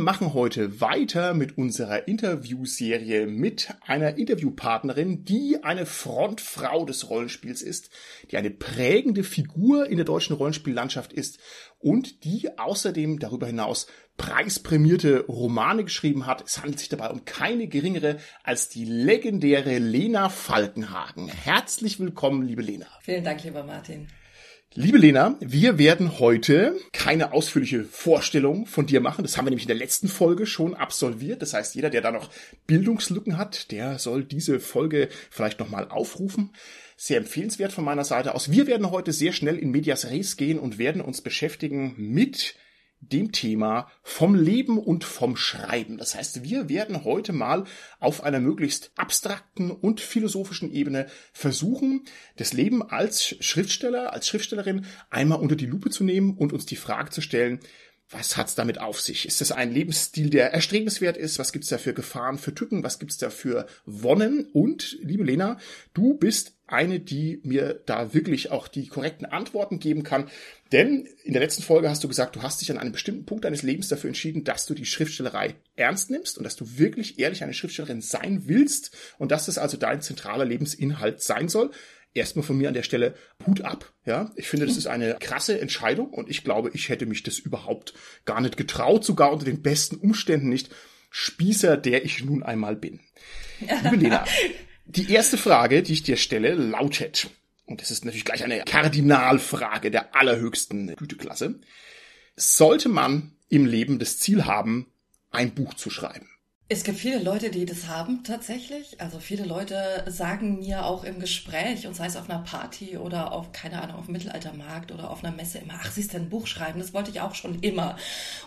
Machen heute weiter mit unserer Interviewserie mit einer Interviewpartnerin, die eine Frontfrau des Rollenspiels ist, die eine prägende Figur in der deutschen Rollenspiellandschaft ist und die außerdem darüber hinaus preisprämierte Romane geschrieben hat. Es handelt sich dabei um keine geringere als die legendäre Lena Falkenhagen. Herzlich willkommen, liebe Lena. Vielen Dank, lieber Martin. Liebe Lena, wir werden heute keine ausführliche Vorstellung von dir machen. Das haben wir nämlich in der letzten Folge schon absolviert. Das heißt, jeder, der da noch Bildungslücken hat, der soll diese Folge vielleicht nochmal aufrufen. Sehr empfehlenswert von meiner Seite aus. Wir werden heute sehr schnell in Medias Res gehen und werden uns beschäftigen mit dem Thema vom Leben und vom Schreiben. Das heißt, wir werden heute mal auf einer möglichst abstrakten und philosophischen Ebene versuchen, das Leben als Schriftsteller, als Schriftstellerin einmal unter die Lupe zu nehmen und uns die Frage zu stellen, was hat's damit auf sich? Ist das ein Lebensstil, der erstrebenswert ist? Was gibt's da für Gefahren, für Tücken? Was gibt's da für Wonnen? Und, liebe Lena, du bist eine, die mir da wirklich auch die korrekten Antworten geben kann. Denn in der letzten Folge hast du gesagt, du hast dich an einem bestimmten Punkt deines Lebens dafür entschieden, dass du die Schriftstellerei ernst nimmst und dass du wirklich ehrlich eine Schriftstellerin sein willst und dass das also dein zentraler Lebensinhalt sein soll erstmal von mir an der Stelle Hut ab. Ja, ich finde, das ist eine krasse Entscheidung und ich glaube, ich hätte mich das überhaupt gar nicht getraut, sogar unter den besten Umständen nicht. Spießer, der ich nun einmal bin. Liebe Lena, die erste Frage, die ich dir stelle, lautet, und das ist natürlich gleich eine Kardinalfrage der allerhöchsten Güteklasse, sollte man im Leben das Ziel haben, ein Buch zu schreiben? Es gibt viele Leute, die das haben tatsächlich. Also viele Leute sagen mir auch im Gespräch, und sei es auf einer Party oder auf, keine Ahnung, auf dem Mittelaltermarkt oder auf einer Messe immer, ach, siehst du ein Buch schreiben? Das wollte ich auch schon immer.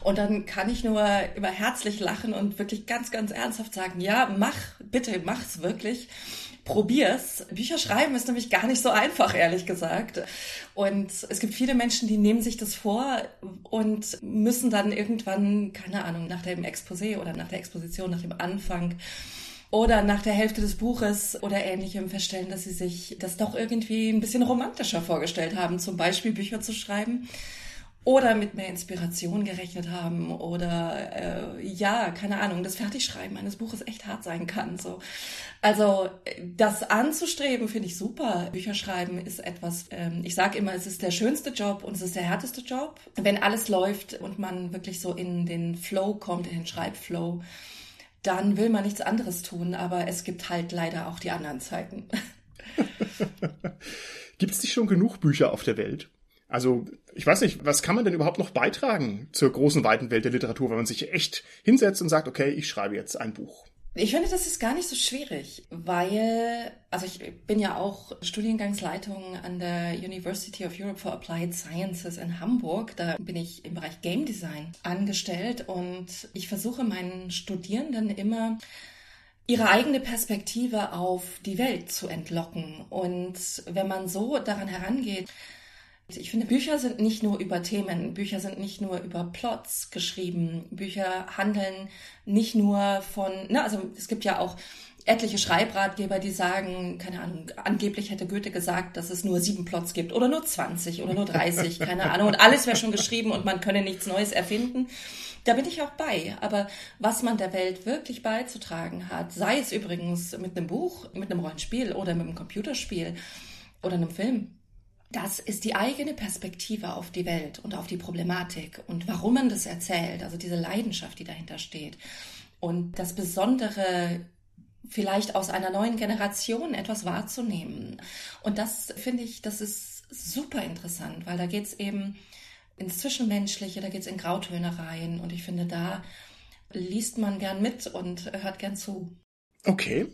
Und dann kann ich nur immer herzlich lachen und wirklich ganz, ganz ernsthaft sagen, ja, mach, bitte, mach's wirklich probier's. Bücher schreiben ist nämlich gar nicht so einfach, ehrlich gesagt. Und es gibt viele Menschen, die nehmen sich das vor und müssen dann irgendwann, keine Ahnung, nach dem Exposé oder nach der Exposition, nach dem Anfang oder nach der Hälfte des Buches oder ähnlichem feststellen, dass sie sich das doch irgendwie ein bisschen romantischer vorgestellt haben, zum Beispiel Bücher zu schreiben oder mit mehr Inspiration gerechnet haben oder äh, ja, keine Ahnung, das Fertigschreiben eines Buches echt hart sein kann. So. Also das anzustreben finde ich super. Bücher schreiben ist etwas, ähm, ich sage immer, es ist der schönste Job und es ist der härteste Job. Wenn alles läuft und man wirklich so in den Flow kommt, in den Schreibflow, dann will man nichts anderes tun, aber es gibt halt leider auch die anderen Zeiten. gibt es nicht schon genug Bücher auf der Welt? Also, ich weiß nicht, was kann man denn überhaupt noch beitragen zur großen, weiten Welt der Literatur, wenn man sich echt hinsetzt und sagt, okay, ich schreibe jetzt ein Buch? Ich finde, das ist gar nicht so schwierig, weil, also ich bin ja auch Studiengangsleitung an der University of Europe for Applied Sciences in Hamburg. Da bin ich im Bereich Game Design angestellt und ich versuche meinen Studierenden immer ihre eigene Perspektive auf die Welt zu entlocken. Und wenn man so daran herangeht, ich finde, Bücher sind nicht nur über Themen, Bücher sind nicht nur über Plots geschrieben, Bücher handeln nicht nur von, ne, also es gibt ja auch etliche Schreibratgeber, die sagen, keine Ahnung, angeblich hätte Goethe gesagt, dass es nur sieben Plots gibt oder nur 20 oder nur 30, keine Ahnung, und alles wäre schon geschrieben und man könne nichts Neues erfinden. Da bin ich auch bei. Aber was man der Welt wirklich beizutragen hat, sei es übrigens mit einem Buch, mit einem Rollenspiel oder mit einem Computerspiel oder einem Film, das ist die eigene Perspektive auf die Welt und auf die Problematik und warum man das erzählt, also diese Leidenschaft, die dahinter steht. Und das Besondere vielleicht aus einer neuen Generation etwas wahrzunehmen. Und das finde ich, das ist super interessant, weil da geht es eben ins Zwischenmenschliche, da geht es in Grautöne rein. Und ich finde, da liest man gern mit und hört gern zu. Okay.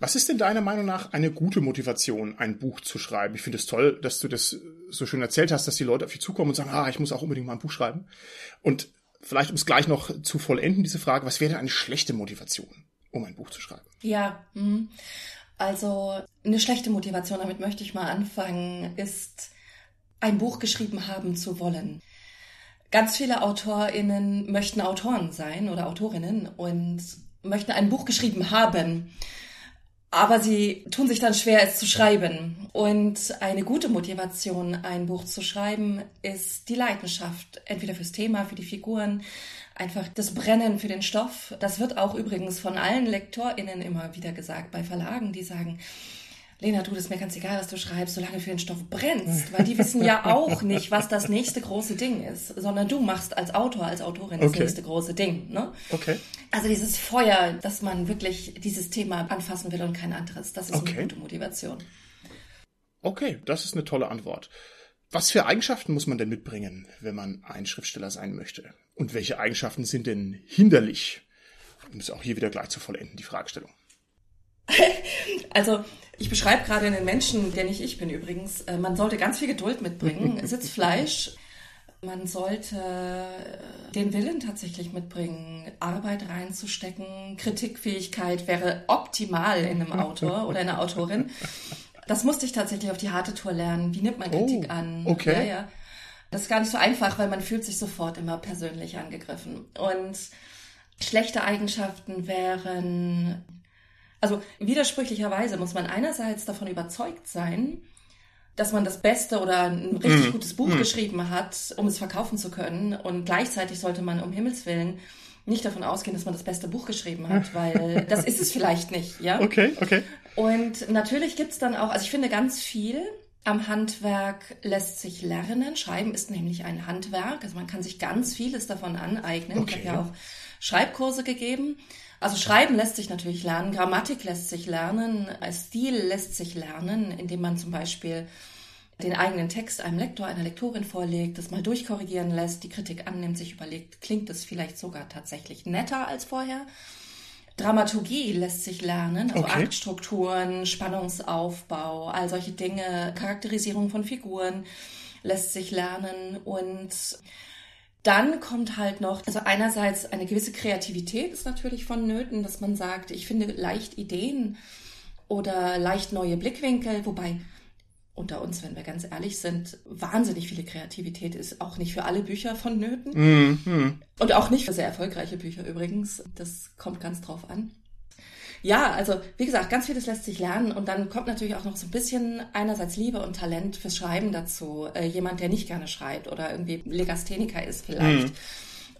Was ist denn deiner Meinung nach eine gute Motivation, ein Buch zu schreiben? Ich finde es toll, dass du das so schön erzählt hast, dass die Leute auf dich zukommen und sagen, ah, ich muss auch unbedingt mal ein Buch schreiben. Und vielleicht, um es gleich noch zu vollenden, diese Frage, was wäre eine schlechte Motivation, um ein Buch zu schreiben? Ja, mh. Also eine schlechte Motivation, damit möchte ich mal anfangen, ist ein Buch geschrieben haben zu wollen. Ganz viele AutorInnen möchten Autoren sein oder Autorinnen und möchten ein Buch geschrieben haben. Aber sie tun sich dann schwer, es zu schreiben. Und eine gute Motivation, ein Buch zu schreiben, ist die Leidenschaft. Entweder fürs Thema, für die Figuren, einfach das Brennen für den Stoff. Das wird auch übrigens von allen LektorInnen immer wieder gesagt bei Verlagen, die sagen, Lena, du, das ist mir ganz egal, was du schreibst, solange du für den Stoff brennst, weil die wissen ja auch nicht, was das nächste große Ding ist, sondern du machst als Autor, als Autorin das okay. nächste große Ding. Ne? Okay. Also dieses Feuer, dass man wirklich dieses Thema anfassen will und kein anderes, das ist okay. eine gute Motivation. Okay, das ist eine tolle Antwort. Was für Eigenschaften muss man denn mitbringen, wenn man ein Schriftsteller sein möchte? Und welche Eigenschaften sind denn hinderlich? Um es auch hier wieder gleich zu vollenden, die Fragestellung. Also ich beschreibe gerade einen Menschen, der nicht ich bin übrigens. Äh, man sollte ganz viel Geduld mitbringen, Sitzfleisch. Man sollte äh, den Willen tatsächlich mitbringen, Arbeit reinzustecken. Kritikfähigkeit wäre optimal in einem Autor oder einer Autorin. Das musste ich tatsächlich auf die harte Tour lernen. Wie nimmt man Kritik oh, an? Okay. Ja, ja. Das ist gar nicht so einfach, weil man fühlt sich sofort immer persönlich angegriffen. Und schlechte Eigenschaften wären also widersprüchlicherweise muss man einerseits davon überzeugt sein, dass man das Beste oder ein richtig mm. gutes Buch mm. geschrieben hat, um es verkaufen zu können. Und gleichzeitig sollte man um Himmels Willen nicht davon ausgehen, dass man das beste Buch geschrieben hat, weil das ist es vielleicht nicht, ja? Okay, okay. Und natürlich gibt's dann auch, also ich finde ganz viel am Handwerk lässt sich lernen. Schreiben ist nämlich ein Handwerk, also man kann sich ganz vieles davon aneignen. Okay. Ich habe ja auch Schreibkurse gegeben. Also Schreiben lässt sich natürlich lernen, Grammatik lässt sich lernen, Stil lässt sich lernen, indem man zum Beispiel den eigenen Text einem Lektor, einer Lektorin vorlegt, das mal durchkorrigieren lässt, die Kritik annimmt, sich überlegt, klingt es vielleicht sogar tatsächlich netter als vorher. Dramaturgie lässt sich lernen, also okay. Aktstrukturen, Spannungsaufbau, all solche Dinge, Charakterisierung von Figuren lässt sich lernen und dann kommt halt noch, also einerseits eine gewisse Kreativität ist natürlich vonnöten, dass man sagt, ich finde leicht Ideen oder leicht neue Blickwinkel, wobei unter uns, wenn wir ganz ehrlich sind, wahnsinnig viele Kreativität ist auch nicht für alle Bücher vonnöten. Mhm. Und auch nicht für sehr erfolgreiche Bücher übrigens. Das kommt ganz drauf an. Ja, also wie gesagt, ganz vieles lässt sich lernen und dann kommt natürlich auch noch so ein bisschen einerseits Liebe und Talent fürs Schreiben dazu. Äh, jemand, der nicht gerne schreibt oder irgendwie Legastheniker ist vielleicht. Mhm.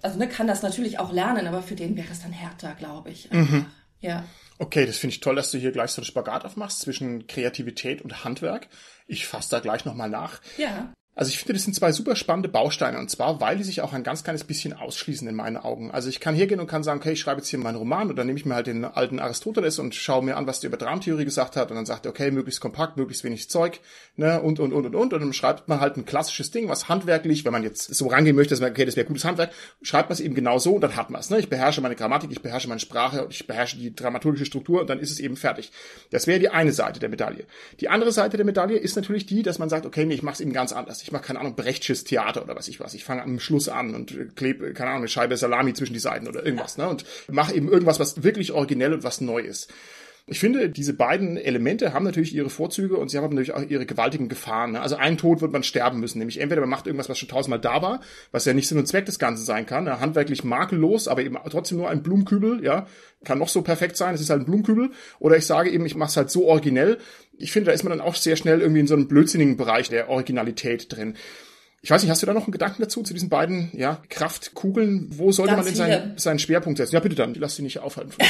Also ne, kann das natürlich auch lernen, aber für den wäre es dann härter, glaube ich. Mhm. Ja. Okay, das finde ich toll, dass du hier gleich so einen Spagat aufmachst zwischen Kreativität und Handwerk. Ich fasse da gleich nochmal nach. Ja. Also ich finde, das sind zwei super spannende Bausteine und zwar, weil die sich auch ein ganz kleines bisschen ausschließen in meinen Augen. Also ich kann hier gehen und kann sagen, okay, ich schreibe jetzt hier meinen Roman oder nehme ich mir halt den alten Aristoteles und schaue mir an, was der über Dramatheorie gesagt hat und dann sagt er, okay, möglichst kompakt, möglichst wenig Zeug, ne, und, und, und, und, und. Und dann schreibt man halt ein klassisches Ding, was handwerklich, wenn man jetzt so rangehen möchte, dass man, okay, das wäre gutes Handwerk, schreibt man es eben genau so und dann hat man es. Ne? Ich beherrsche meine Grammatik, ich beherrsche meine Sprache, ich beherrsche die dramaturgische Struktur und dann ist es eben fertig. Das wäre die eine Seite der Medaille. Die andere Seite der Medaille ist natürlich die, dass man sagt, okay, nee, ich mache es eben ganz anders. Ich mache, keine Ahnung, Brecht Brechtsches Theater oder was ich was. Ich fange am Schluss an und klebe, keine Ahnung, eine Scheibe Salami zwischen die Seiten oder irgendwas, ne? Und mache eben irgendwas, was wirklich originell und was neu ist. Ich finde, diese beiden Elemente haben natürlich ihre Vorzüge und sie haben natürlich auch ihre gewaltigen Gefahren. Ne? Also ein Tod wird man sterben müssen, nämlich entweder man macht irgendwas, was schon tausendmal da war, was ja nicht Sinn und Zweck des Ganzen sein kann, ne? handwerklich makellos, aber eben trotzdem nur ein Blumenkübel, ja, kann noch so perfekt sein, es ist halt ein Blumenkübel. Oder ich sage eben, ich mache es halt so originell. Ich finde, da ist man dann auch sehr schnell irgendwie in so einem blödsinnigen Bereich der Originalität drin. Ich weiß nicht, hast du da noch einen Gedanken dazu, zu diesen beiden ja, Kraftkugeln? Wo sollte Ganz man denn seinen, seinen Schwerpunkt setzen? Ja, bitte dann, lass sie nicht aufhalten.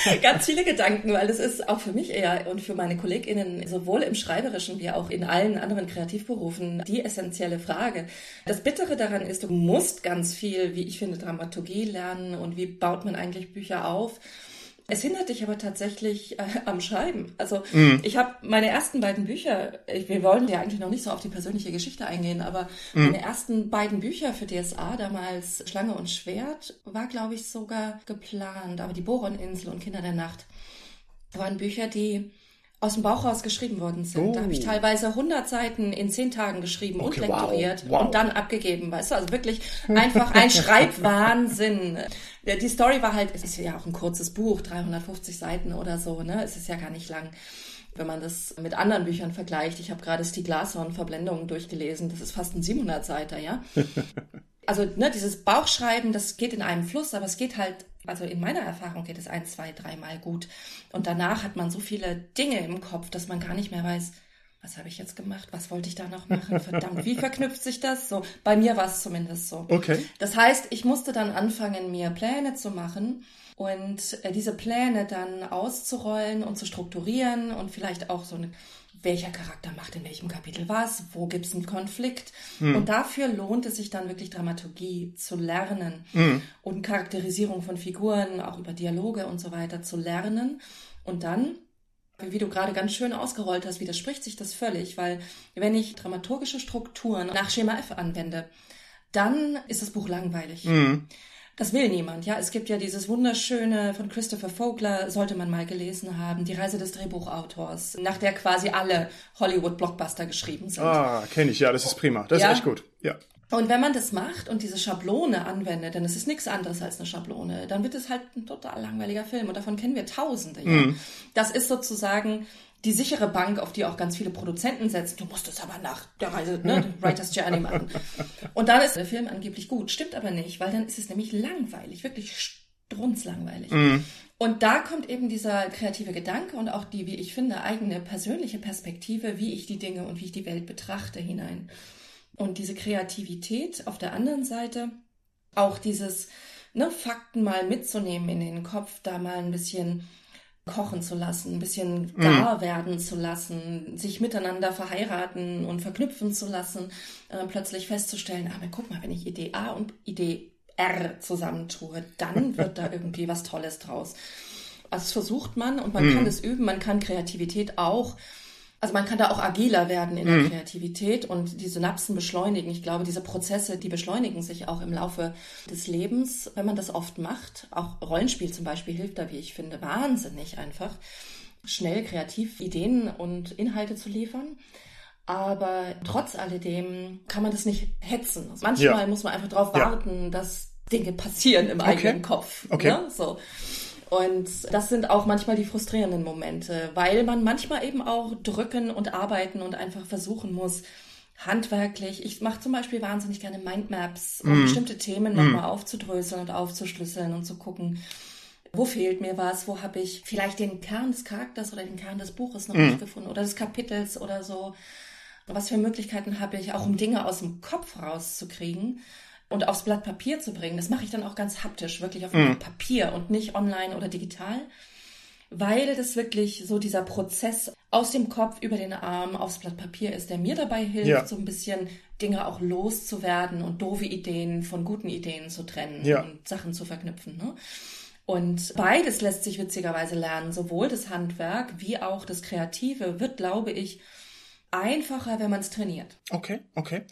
Ganz viele Gedanken, weil es ist auch für mich eher und für meine KollegInnen sowohl im Schreiberischen wie auch in allen anderen Kreativberufen die essentielle Frage. Das Bittere daran ist, du musst ganz viel, wie ich finde, Dramaturgie lernen und wie baut man eigentlich Bücher auf. Es hindert dich aber tatsächlich äh, am Schreiben. Also mm. ich habe meine ersten beiden Bücher, ich, wir wollen ja eigentlich noch nicht so auf die persönliche Geschichte eingehen, aber mm. meine ersten beiden Bücher für DSA, damals Schlange und Schwert, war, glaube ich, sogar geplant. Aber die Boroninsel und Kinder der Nacht waren Bücher, die aus dem Bauch raus geschrieben worden sind. Oh. Da habe ich teilweise 100 Seiten in 10 Tagen geschrieben Okay, und lektoriert wow, wow. und dann abgegeben, weißt du? Also wirklich einfach ein Schreibwahnsinn. Die Story war halt, es ist ja auch ein kurzes Buch, 350 Seiten oder so, ne? Es ist ja gar nicht lang. Wenn man das mit anderen Büchern vergleicht, ich habe gerade Stieg Larsson Verblendungen durchgelesen, das ist fast ein 700 Seiter, ja? Also ne, dieses Bauchschreiben, das geht in einem Fluss, aber es geht halt, also in meiner Erfahrung geht es ein, zwei, dreimal gut. Und danach hat man so viele Dinge im Kopf, dass man gar nicht mehr weiß, was habe ich jetzt gemacht, was wollte ich da noch machen, verdammt, wie verknüpft sich das? So, bei mir war es zumindest so. Okay. Das heißt, ich musste dann anfangen, mir Pläne zu machen und äh, diese Pläne dann auszurollen und zu strukturieren und vielleicht auch so eine, welcher Charakter macht in welchem Kapitel was, wo gibt es einen Konflikt. Und dafür lohnt es sich dann wirklich Dramaturgie zu lernen und Charakterisierung von Figuren, auch über Dialoge und so weiter zu lernen. Und dann wie du gerade ganz schön ausgerollt hast, widerspricht sich das völlig, weil wenn ich dramaturgische Strukturen nach Schema F anwende, dann ist das Buch langweilig. Das will niemand, ja. Es gibt ja dieses wunderschöne von Christopher Vogler, sollte man mal gelesen haben, die Reise des Drehbuchautors, nach der quasi alle Hollywood-Blockbuster geschrieben sind. Ah, kenne ich, ja, das ist prima. Das Ja. ist echt gut. Ja. Und wenn man das macht und diese Schablone anwendet, denn es ist nichts anderes als eine Schablone, dann wird es halt ein total langweiliger Film. Und davon kennen wir Tausende. Ja? Das ist sozusagen die sichere Bank, auf die auch ganz viele Produzenten setzen. Du musst es aber nach der Reise, ne, Writer's Journey machen. Und dann ist der Film angeblich gut. Stimmt aber nicht, weil dann ist es nämlich langweilig, wirklich strunzlangweilig. Und da kommt eben dieser kreative Gedanke und auch die, wie ich finde, eigene persönliche Perspektive, wie ich die Dinge und wie ich die Welt betrachte hinein. Und diese Kreativität auf der anderen Seite, auch dieses ne, Fakten mal mitzunehmen in den Kopf, da mal ein bisschen kochen zu lassen, ein bisschen gar werden zu lassen, sich miteinander verheiraten und verknüpfen zu lassen, äh, plötzlich festzustellen, aber guck mal, wenn ich Idee A und Idee R zusammentue, dann wird da irgendwie was Tolles draus. Also das versucht man und man kann das üben, man kann Kreativität auch also man kann da auch agiler werden in der Kreativität und die Synapsen beschleunigen. Ich glaube, diese Prozesse, die beschleunigen sich auch im Laufe des Lebens, wenn man das oft macht. Auch Rollenspiel zum Beispiel hilft da, wie ich finde, wahnsinnig einfach, schnell kreativ Ideen und Inhalte zu liefern. Aber trotz alledem kann man das nicht hetzen. Also manchmal Ja. muss man einfach darauf Ja. warten, dass Dinge passieren im eigenen Kopf. Okay. Ne? So. Und das sind auch manchmal die frustrierenden Momente, weil man manchmal eben auch drücken und arbeiten und einfach versuchen muss, handwerklich. Ich mache zum Beispiel wahnsinnig gerne Mindmaps, um bestimmte Themen nochmal aufzudröseln und aufzuschlüsseln und zu gucken, wo fehlt mir was, wo habe ich vielleicht den Kern des Charakters oder den Kern des Buches noch nicht gefunden oder des Kapitels oder so. Was für Möglichkeiten habe ich, auch um Dinge aus dem Kopf rauszukriegen und aufs Blatt Papier zu bringen. Das mache ich dann auch ganz haptisch, wirklich auf Blatt Papier und nicht online oder digital, weil das wirklich so dieser Prozess aus dem Kopf über den Arm aufs Blatt Papier ist, der mir dabei hilft, Ja. so ein bisschen Dinge auch loszuwerden und doofe Ideen von guten Ideen zu trennen Ja. und Sachen zu verknüpfen. Ne? Und beides lässt sich witzigerweise lernen, sowohl das Handwerk wie auch das Kreative wird, glaube ich, einfacher, wenn man es trainiert. Okay, okay.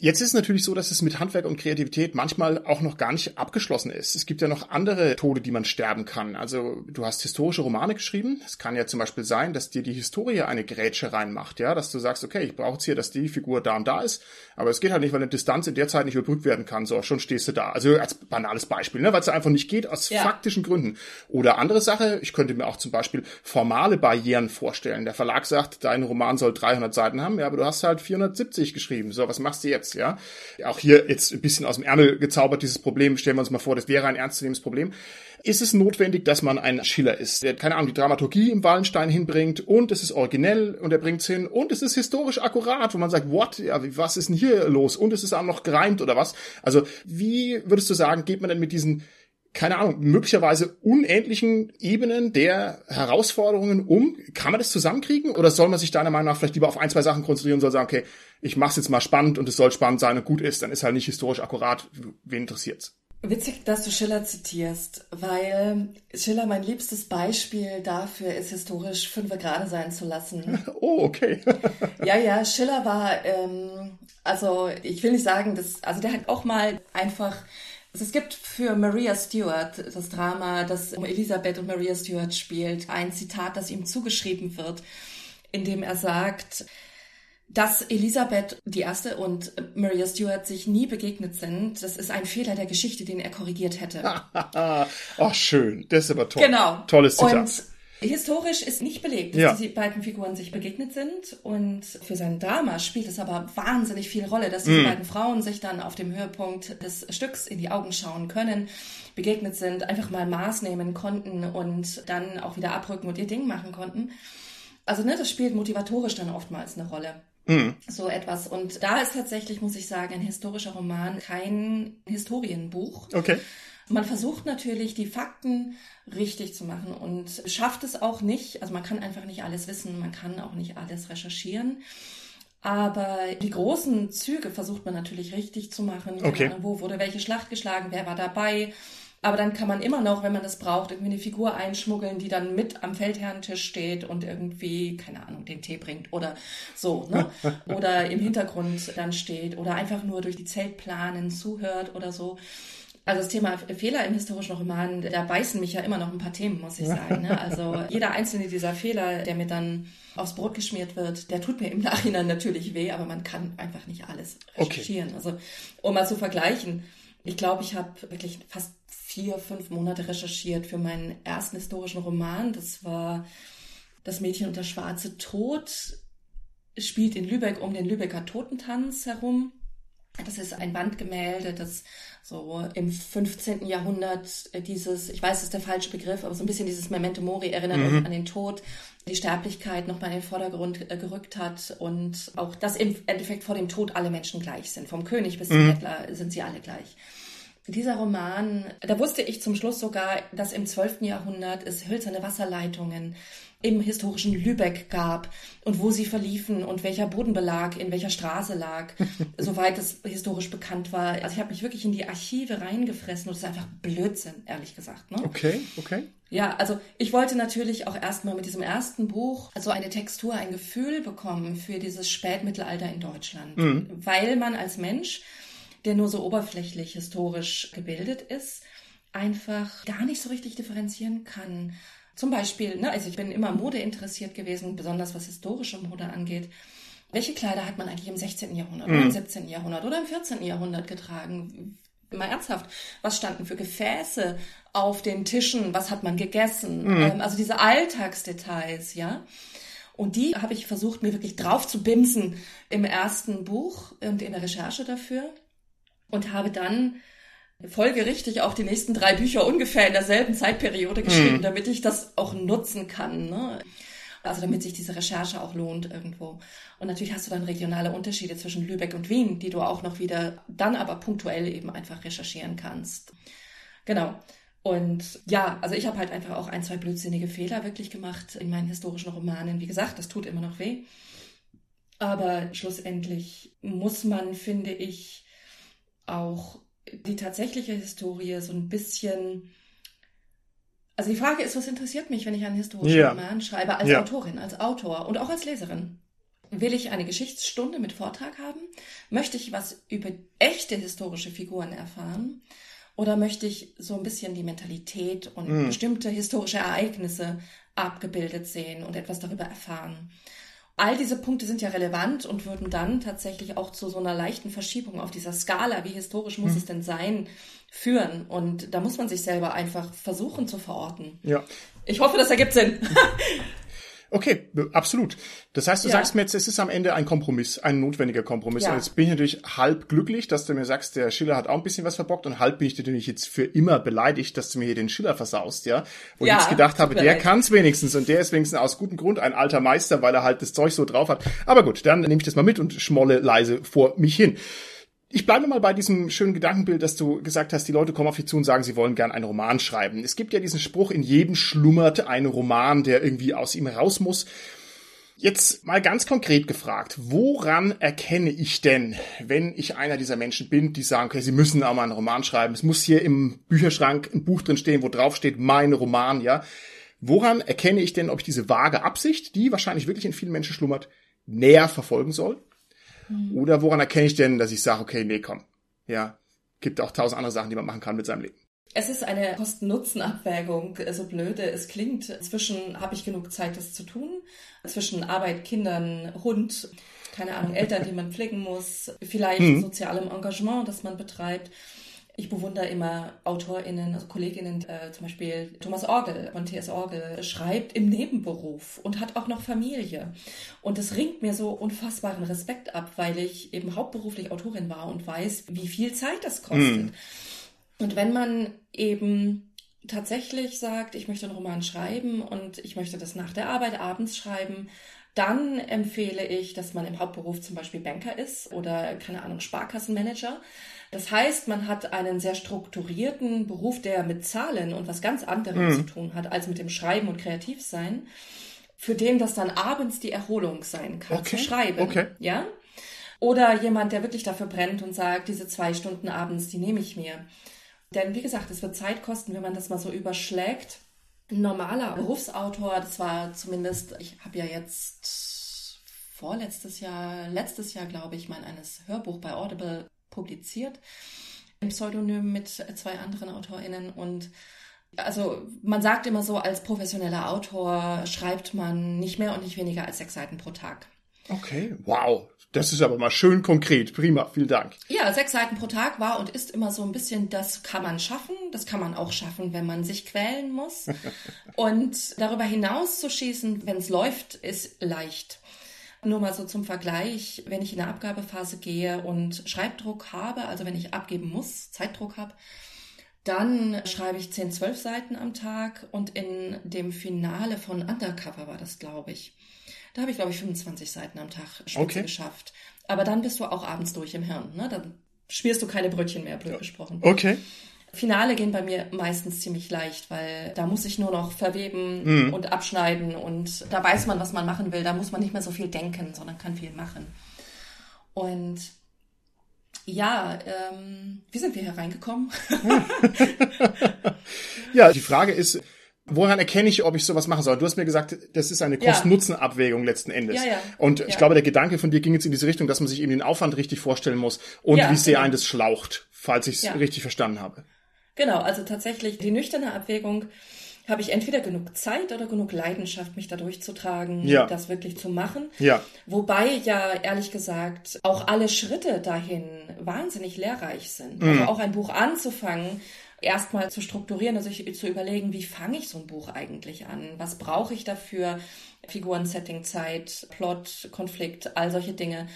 Jetzt ist es natürlich so, dass es mit Handwerk und Kreativität manchmal auch noch gar nicht abgeschlossen ist. Es gibt ja noch andere Tode, die man sterben kann. Also du hast historische Romane geschrieben. Es kann ja zum Beispiel sein, dass dir die Historie eine Grätsche reinmacht, ja, dass du sagst, okay, ich brauche jetzt hier, dass die Figur da und da ist, aber es geht halt nicht, weil eine Distanz in der Zeit nicht überbrückt werden kann. So, schon stehst du da. Also als banales Beispiel, ne, weil es einfach nicht geht aus Ja. faktischen Gründen. Oder andere Sache, ich könnte mir auch zum Beispiel formale Barrieren vorstellen. Der Verlag sagt, dein Roman soll 300 Seiten haben, ja, aber du hast halt 470 geschrieben. So, was machst du jetzt, ja? Auch hier jetzt ein bisschen aus dem Ärmel gezaubert, dieses Problem. Stellen wir uns mal vor, das wäre ein ernstzunehmendes Problem. Ist es notwendig, dass man ein Schiller ist, der, keine Ahnung, die Dramaturgie im Wallenstein hinbringt und es ist originell und er bringt's hin und es ist historisch akkurat, wo man sagt, what, ja, was ist denn hier los? Und es ist auch noch gereimt oder was? Also, wie würdest du sagen, geht man denn mit diesen keine Ahnung, möglicherweise unendlichen Ebenen der Herausforderungen um? Kann man das zusammenkriegen? Oder soll man sich deiner Meinung nach vielleicht lieber auf ein, zwei Sachen konzentrieren und soll sagen, okay, ich mach's jetzt mal spannend und es soll spannend sein und gut ist, dann ist halt nicht historisch akkurat. Wen interessiert's? Witzig, dass du Schiller zitierst, weil Schiller mein liebstes Beispiel dafür ist, historisch fünfe gerade sein zu lassen. Oh, okay. Ja, ja, Schiller war, ähm, also ich will nicht sagen, dass, also der hat auch mal einfach Es gibt für Maria Stewart, das Drama, das um Elisabeth und Maria Stewart spielt, ein Zitat, das ihm zugeschrieben wird, in dem er sagt, dass Elisabeth die erste und Maria Stewart sich nie begegnet sind, das ist ein Fehler der Geschichte, den er korrigiert hätte. Ach, schön. Das ist aber toll. Genau. Tolles Zitat. Und Historisch ist nicht belegt, dass Ja. diese beiden Figuren sich begegnet sind. Und für sein Drama spielt es aber wahnsinnig viel Rolle, dass diese beiden Frauen sich dann auf dem Höhepunkt des Stücks in die Augen schauen können, begegnet sind, einfach mal Maß nehmen konnten und dann auch wieder abrücken und ihr Ding machen konnten. Also ne, das spielt motivatorisch dann oftmals eine Rolle. So etwas. Und da ist tatsächlich, muss ich sagen, ein historischer Roman kein Historienbuch. Okay. Man versucht natürlich, die Fakten richtig zu machen und schafft es auch nicht. Also man kann einfach nicht alles wissen, man kann auch nicht alles recherchieren. Aber die großen Züge versucht man natürlich richtig zu machen. Okay. Wo wurde welche Schlacht geschlagen, wer war dabei. Aber dann kann man immer noch, wenn man das braucht, irgendwie eine Figur einschmuggeln, die dann mit am Feldherrentisch steht und irgendwie, keine Ahnung, den Tee bringt oder so, ne? Oder im Hintergrund dann steht oder einfach nur durch die Zeltplanen zuhört oder so. Also das Thema Fehler im historischen Roman, da beißen mich ja immer noch ein paar Themen, muss ich sagen. Ne? Also jeder einzelne dieser Fehler, der mir dann aufs Brot geschmiert wird, der tut mir im Nachhinein natürlich weh, aber man kann einfach nicht alles Okay. recherchieren. Also um mal zu vergleichen, ich glaube, ich habe wirklich fast vier, fünf Monate recherchiert für meinen ersten historischen Roman. Das war Das Mädchen und der schwarze Tod. Es spielt in Lübeck um den Lübecker Totentanz herum. Das ist ein Wandgemälde, das so im 15. Jahrhundert äh, dieses, ich weiß, das ist der falsche Begriff, aber so ein bisschen dieses Memento Mori erinnert uns an den Tod, die Sterblichkeit nochmal in den Vordergrund äh, gerückt hat und auch, dass im Endeffekt vor dem Tod alle Menschen gleich sind. Vom König bis zum Bettler sind sie alle gleich. Dieser Roman, da wusste ich zum Schluss sogar, dass im 12. Jahrhundert es hölzerne Wasserleitungen im historischen Lübeck gab und wo sie verliefen und welcher Bodenbelag in welcher Straße lag, soweit es historisch bekannt war. Also ich habe mich wirklich in die Archive reingefressen und das ist einfach Blödsinn, ehrlich gesagt. Ne? Okay, okay. Ja, also ich wollte natürlich auch erstmal mit diesem ersten Buch so eine Textur, ein Gefühl bekommen für dieses Spätmittelalter in Deutschland, weil man als Mensch, der nur so oberflächlich historisch gebildet ist, einfach gar nicht so richtig differenzieren kann. Zum Beispiel, ne, also ich bin immer Mode interessiert gewesen, besonders was historische Mode angeht. Welche Kleider hat man eigentlich im 16. Jahrhundert oder im 17. Jahrhundert oder im 14. Jahrhundert getragen? Mal ernsthaft, was standen für Gefäße auf den Tischen? Was hat man gegessen? Ähm, also diese Alltagsdetails, ja. Und die habe ich versucht, mir wirklich drauf zu bimsen im ersten Buch und in der Recherche dafür. Und habe dann folgerichtig auch die nächsten drei Bücher ungefähr in derselben Zeitperiode geschrieben, damit ich das auch nutzen kann. Ne? Also damit sich diese Recherche auch lohnt irgendwo. Und natürlich hast du dann regionale Unterschiede zwischen Lübeck und Wien, die du auch noch wieder dann aber punktuell eben einfach recherchieren kannst. Genau. Und ja, also ich habe halt einfach auch ein, zwei blödsinnige Fehler wirklich gemacht in meinen historischen Romanen. Wie gesagt, das tut immer noch weh. Aber schlussendlich muss man, finde ich, auch die tatsächliche Historie so ein bisschen. Also die Frage ist, was interessiert mich, wenn ich einen historischen Ja. Roman schreibe, als Ja. Autorin, als Autor und auch als Leserin? Will ich eine Geschichtsstunde mit Vortrag haben? Möchte ich was über echte historische Figuren erfahren? Oder möchte ich so ein bisschen die Mentalität und Mhm. bestimmte historische Ereignisse abgebildet sehen und etwas darüber erfahren? All diese Punkte sind ja relevant und würden dann tatsächlich auch zu so einer leichten Verschiebung auf dieser Skala, wie historisch Mhm. muss es denn sein, führen. Und da muss man sich selber einfach versuchen zu verorten. Ja. Ich hoffe, das ergibt Sinn. Okay, absolut. Das heißt, du Ja. sagst mir jetzt, es ist am Ende ein Kompromiss, ein notwendiger Kompromiss. Ja. Und jetzt bin ich natürlich halb glücklich, dass du mir sagst, der Schiller hat auch ein bisschen was verbockt und halb bin ich natürlich jetzt für immer beleidigt, dass du mir hier den Schiller versaust, ja. Wo Ja, ich jetzt gedacht habe, der leid. kann's wenigstens und der ist wenigstens aus gutem Grund ein alter Meister, weil er halt das Zeug so drauf hat. Aber gut, dann nehme ich das mal mit und schmolle leise vor mich hin. Ich bleibe mal bei diesem schönen Gedankenbild, dass du gesagt hast, die Leute kommen auf dich zu und sagen, sie wollen gern einen Roman schreiben. Es gibt ja diesen Spruch, in jedem schlummert ein Roman, der irgendwie aus ihm raus muss. Jetzt mal ganz konkret gefragt, woran erkenne ich denn, wenn ich einer dieser Menschen bin, die sagen, okay, sie müssen auch mal einen Roman schreiben, es muss hier im Bücherschrank ein Buch drin stehen, wo drauf steht, mein Roman, ja. Woran erkenne ich denn, ob ich diese vage Absicht, die wahrscheinlich wirklich in vielen Menschen schlummert, näher verfolgen soll? Oder woran erkenne ich denn, dass ich sage, okay, nee, komm, ja, gibt auch tausend andere Sachen, die man machen kann mit seinem Leben. Es ist eine Kosten-Nutzen-Abwägung, so blöde es klingt. Zwischen habe ich genug Zeit, das zu tun, zwischen Arbeit, Kindern, Hund, keine Ahnung, Eltern, die man pflegen muss, vielleicht mhm. sozialem Engagement, das man betreibt. Ich bewundere immer AutorInnen, also KollegInnen, äh, zum Beispiel Thomas Orgel von TS Orgel, schreibt im Nebenberuf und hat auch noch Familie. Und das ringt mir so unfassbaren Respekt ab, weil ich eben hauptberuflich Autorin war und weiß, wie viel Zeit das kostet. Mhm. Und wenn man eben tatsächlich sagt, ich möchte einen Roman schreiben und ich möchte das nach der Arbeit abends schreiben, dann empfehle ich, dass man im Hauptberuf zum Beispiel Banker ist oder, keine Ahnung, Sparkassenmanager. Das heißt, man hat einen sehr strukturierten Beruf, der mit Zahlen und was ganz anderem mhm. zu tun hat, als mit dem Schreiben und Kreativsein, für den das dann abends die Erholung sein kann, okay. zu schreiben. Okay. Ja? Oder jemand, der wirklich dafür brennt und sagt, diese zwei Stunden abends, die nehme ich mir. Denn wie gesagt, es wird Zeit kosten, wenn man das mal so überschlägt. Ein normaler Berufsautor, das war zumindest, ich habe ja jetzt vorletztes Jahr, letztes Jahr glaube ich, mein eines Hörbuch bei Audible publiziert, im Pseudonym mit zwei anderen AutorInnen und also man sagt immer so, als professioneller Autor schreibt man nicht mehr und nicht weniger als sechs Seiten pro Tag. Okay, wow. Das ist aber mal schön konkret. Prima, vielen Dank. Ja, sechs Seiten pro Tag war und ist immer so ein bisschen, das kann man schaffen. Das kann man auch schaffen, wenn man sich quälen muss. und darüber hinaus zu schießen, wenn es läuft, ist leicht. Nur mal so zum Vergleich, wenn ich in eine Abgabephase gehe und Schreibdruck habe, also wenn ich abgeben muss, Zeitdruck habe, dann schreibe ich 10, 12 Seiten am Tag und in dem Finale von Undercover war das, glaube ich da habe ich, glaube ich, 25 Seiten am Tag Spitze okay. geschafft. Aber dann bist du auch abends durch im Hirn. Ne? Dann schmierst du keine Brötchen mehr, blöd gesprochen. Okay. Finale gehen bei mir meistens ziemlich leicht, weil da muss ich nur noch verweben mhm. und abschneiden und da weiß man, was man machen will. Da muss man nicht mehr so viel denken, sondern kann viel machen. Und ja, ähm, wie sind wir hier reingekommen? ja, die Frage ist, Woran erkenne ich, ob ich sowas machen soll? Du hast mir gesagt, das ist eine Kosten-Nutzen-Abwägung letzten Endes. Ja, ja. Und ich ja. glaube, der Gedanke von dir ging jetzt in diese Richtung, dass man sich eben den Aufwand richtig vorstellen muss und wie sehr genau. einen das schlaucht, falls ich es richtig verstanden habe. Genau, also tatsächlich die nüchterne Abwägung habe ich entweder genug Zeit oder genug Leidenschaft, mich da durchzutragen, ja. das wirklich zu machen. Ja. Wobei ja ehrlich gesagt auch alle Schritte dahin wahnsinnig lehrreich sind. Mhm. Also auch ein Buch anzufangen, erstmal zu strukturieren, also zu überlegen, wie fange ich so ein Buch eigentlich an? Was brauche ich dafür? Figuren, Setting, Zeit, Plot, Konflikt, all solche Dinge.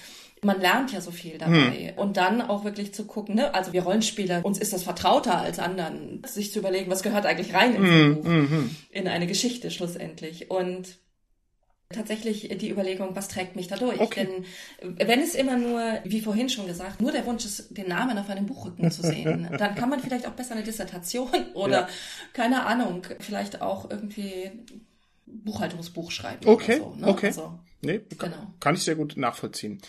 Man lernt ja so viel dabei. Hm. Und dann auch wirklich zu gucken, ne? also wir Rollenspieler, uns ist das vertrauter als anderen, sich zu überlegen, was gehört eigentlich rein in so ein hm. Buch, hm. in eine Geschichte schlussendlich. Und tatsächlich die Überlegung, was trägt mich da durch? Okay. Denn wenn es immer nur, wie vorhin schon gesagt, nur der Wunsch ist, den Namen auf einem Buchrücken zu sehen, dann kann man vielleicht auch besser eine Dissertation oder ja. keine Ahnung, vielleicht auch irgendwie Buchhaltungsbuch schreiben. Okay, so, ne? okay. Also, nee, genau. kann ich sehr gut nachvollziehen.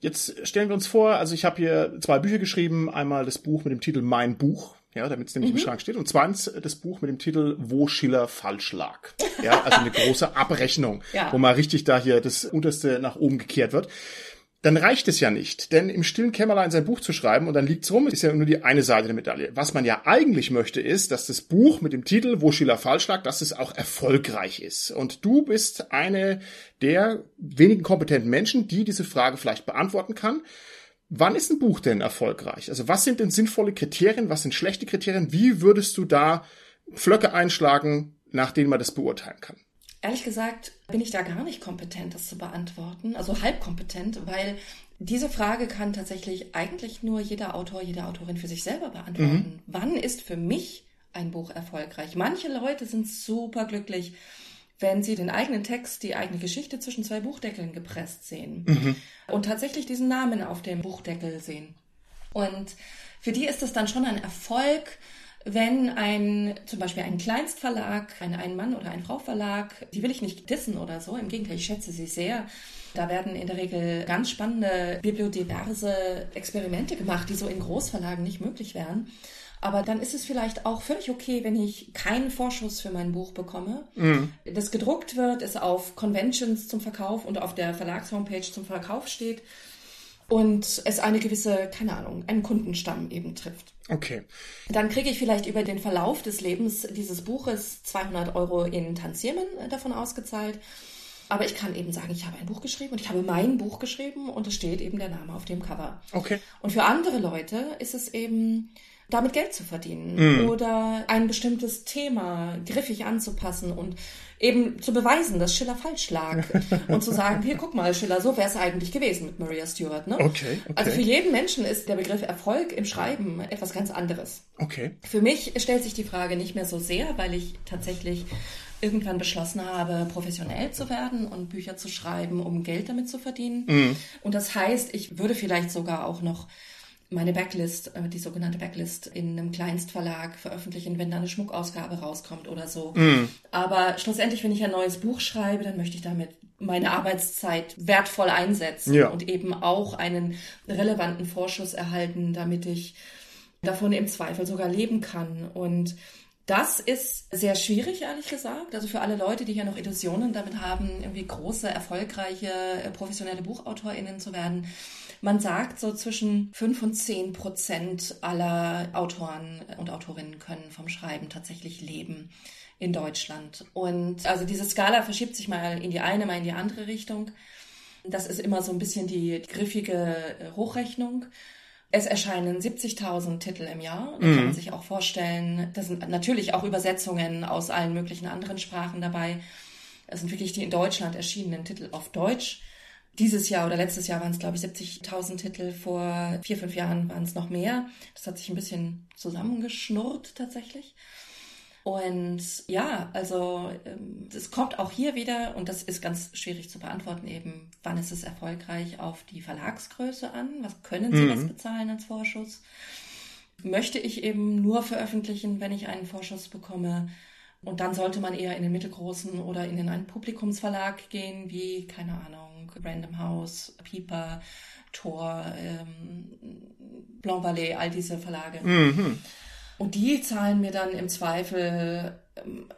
Jetzt stellen wir uns vor, also ich habe hier zwei Bücher geschrieben, einmal das Buch mit dem Titel Mein Buch ja, damit es nämlich mhm. im Schrank steht. Und zweitens das Buch mit dem Titel Wo Schiller falsch lag. Ja, also eine große Abrechnung, ja. wo mal richtig da hier das Unterste nach oben gekehrt wird. Dann reicht es ja nicht, denn im stillen Kämmerlein sein Buch zu schreiben und dann liegt's rum, ist ja nur die eine Seite der Medaille. Was man ja eigentlich möchte, ist, dass das Buch mit dem Titel Wo Schiller falsch lag, dass es auch erfolgreich ist. Und du bist eine der wenigen kompetenten Menschen, die diese Frage vielleicht beantworten kann. Wann ist ein Buch denn erfolgreich? Also was sind denn sinnvolle Kriterien? Was sind schlechte Kriterien? Wie würdest du da Flöcke einschlagen, nach denen man das beurteilen kann? Ehrlich gesagt bin ich da gar nicht kompetent, das zu beantworten. Also halbkompetent, weil diese Frage kann tatsächlich eigentlich nur jeder Autor, jede Autorin für sich selber beantworten. Mhm. Wann ist für mich ein Buch erfolgreich? Manche Leute sind super glücklich, wenn sie den eigenen Text, die eigene Geschichte zwischen zwei Buchdeckeln gepresst sehen mhm. und tatsächlich diesen Namen auf dem Buchdeckel sehen. Und für die ist es dann schon ein Erfolg, wenn ein, zum Beispiel ein Kleinstverlag, ein Ein-Mann- oder Ein-Frau-Verlag, die will ich nicht dissen oder so, im Gegenteil, ich schätze sie sehr. Da werden in der Regel ganz spannende bibliodiverse Experimente gemacht, die so in Großverlagen nicht möglich wären. Aber dann ist es vielleicht auch völlig okay, wenn ich keinen Vorschuss für mein Buch bekomme. Mhm. Das gedruckt wird, es auf Conventions zum Verkauf und auf der Verlagshomepage zum Verkauf steht. Und es eine gewisse, keine Ahnung, einen Kundenstamm eben trifft. Okay. Dann kriege ich vielleicht über den Verlauf des Lebens dieses Buches 200 Euro in Tantiemen äh, davon ausgezahlt. Aber ich kann eben sagen, ich habe ein Buch geschrieben und ich habe mein Buch geschrieben und es steht eben der Name auf dem Cover. Okay. Und für andere Leute ist es eben damit Geld zu verdienen mm. oder ein bestimmtes Thema griffig anzupassen und eben zu beweisen, dass Schiller falsch lag und zu sagen, hier guck mal, Schiller, so wäre es eigentlich gewesen mit Maria Stewart. Ne? Okay, okay. Also für jeden Menschen ist der Begriff Erfolg im Schreiben etwas ganz anderes. Okay. Für mich stellt sich die Frage nicht mehr so sehr, weil ich tatsächlich irgendwann beschlossen habe, professionell zu werden und Bücher zu schreiben, um Geld damit zu verdienen. Mm. Und das heißt, ich würde vielleicht sogar auch noch meine Backlist, äh, die sogenannte Backlist, in einem Kleinstverlag veröffentlichen, wenn da eine Schmuckausgabe rauskommt oder so. Mm. Aber schlussendlich, wenn ich ein neues Buch schreibe, dann möchte ich damit meine Arbeitszeit wertvoll einsetzen ja. und eben auch einen relevanten Vorschuss erhalten, damit ich davon im Zweifel sogar leben kann. Und das ist sehr schwierig, ehrlich gesagt. Also für alle Leute, die hier noch Illusionen damit haben, irgendwie große, erfolgreiche, äh, professionelle BuchautorInnen zu werden, man sagt, so zwischen fünf und zehn Prozent aller Autoren und Autorinnen können vom Schreiben tatsächlich leben in Deutschland. Und also diese Skala verschiebt sich mal in die eine, mal in die andere Richtung. Das ist immer so ein bisschen die griffige Hochrechnung. Es erscheinen 70.000 Titel im Jahr. Da mhm. kann man sich auch vorstellen, da sind natürlich auch Übersetzungen aus allen möglichen anderen Sprachen dabei. Es sind wirklich die in Deutschland erschienenen Titel auf Deutsch dieses Jahr oder letztes Jahr waren es, glaube ich, 70.000 Titel. Vor vier, fünf Jahren waren es noch mehr. Das hat sich ein bisschen zusammengeschnurrt tatsächlich. Und ja, also ähm, es kommt auch hier wieder, und das ist ganz schwierig zu beantworten, eben, wann ist es erfolgreich auf die Verlagsgröße an? Was können Sie mhm. das bezahlen als Vorschuss? Möchte ich eben nur veröffentlichen, wenn ich einen Vorschuss bekomme? Und dann sollte man eher in den mittelgroßen oder in einen Publikumsverlag gehen, wie, keine Ahnung, Random House, Pieper, Tor, ähm, Blanc Ballet, all diese Verlage. Mhm. Und die zahlen mir dann im Zweifel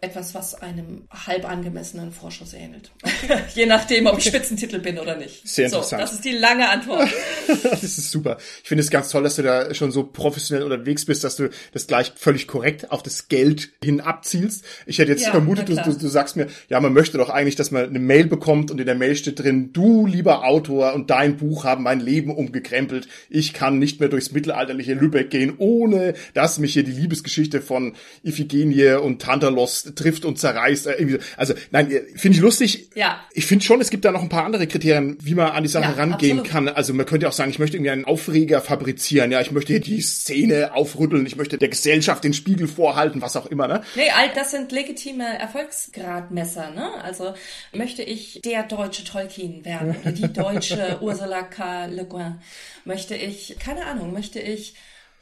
etwas, was einem halb angemessenen Vorschuss ähnelt. Je nachdem, ob ich Spitzentitel bin oder nicht. Sehr interessant. So, das ist die lange Antwort. das ist super. Ich finde es ganz toll, dass du da schon so professionell unterwegs bist, dass du das gleich völlig korrekt auf das Geld hin abzielst. Ich hätte jetzt ja, vermutet, du, du, du, sagst mir, ja, man möchte doch eigentlich, dass man eine Mail bekommt und in der Mail steht drin, du, lieber Autor, und dein Buch haben mein Leben umgekrempelt. Ich kann nicht mehr durchs mittelalterliche Lübeck gehen, ohne dass mich hier die Liebesgeschichte von Iphigenie und Tantalos trifft und zerreißt. Äh, also nein, äh, finde ich lustig. Ja. Ich finde schon, es gibt da noch ein paar andere Kriterien, wie man an die Sache ja, rangehen absolut. kann. Also man könnte auch sagen, ich möchte irgendwie einen Aufreger fabrizieren. Ja, ich möchte hier die Szene aufrütteln. Ich möchte der Gesellschaft den Spiegel vorhalten, was auch immer. Ne? Nee, all das sind legitime Erfolgsgradmesser. Ne? Also möchte ich der deutsche Tolkien werden die deutsche Ursula K. Le Guin? Möchte ich, keine Ahnung, möchte ich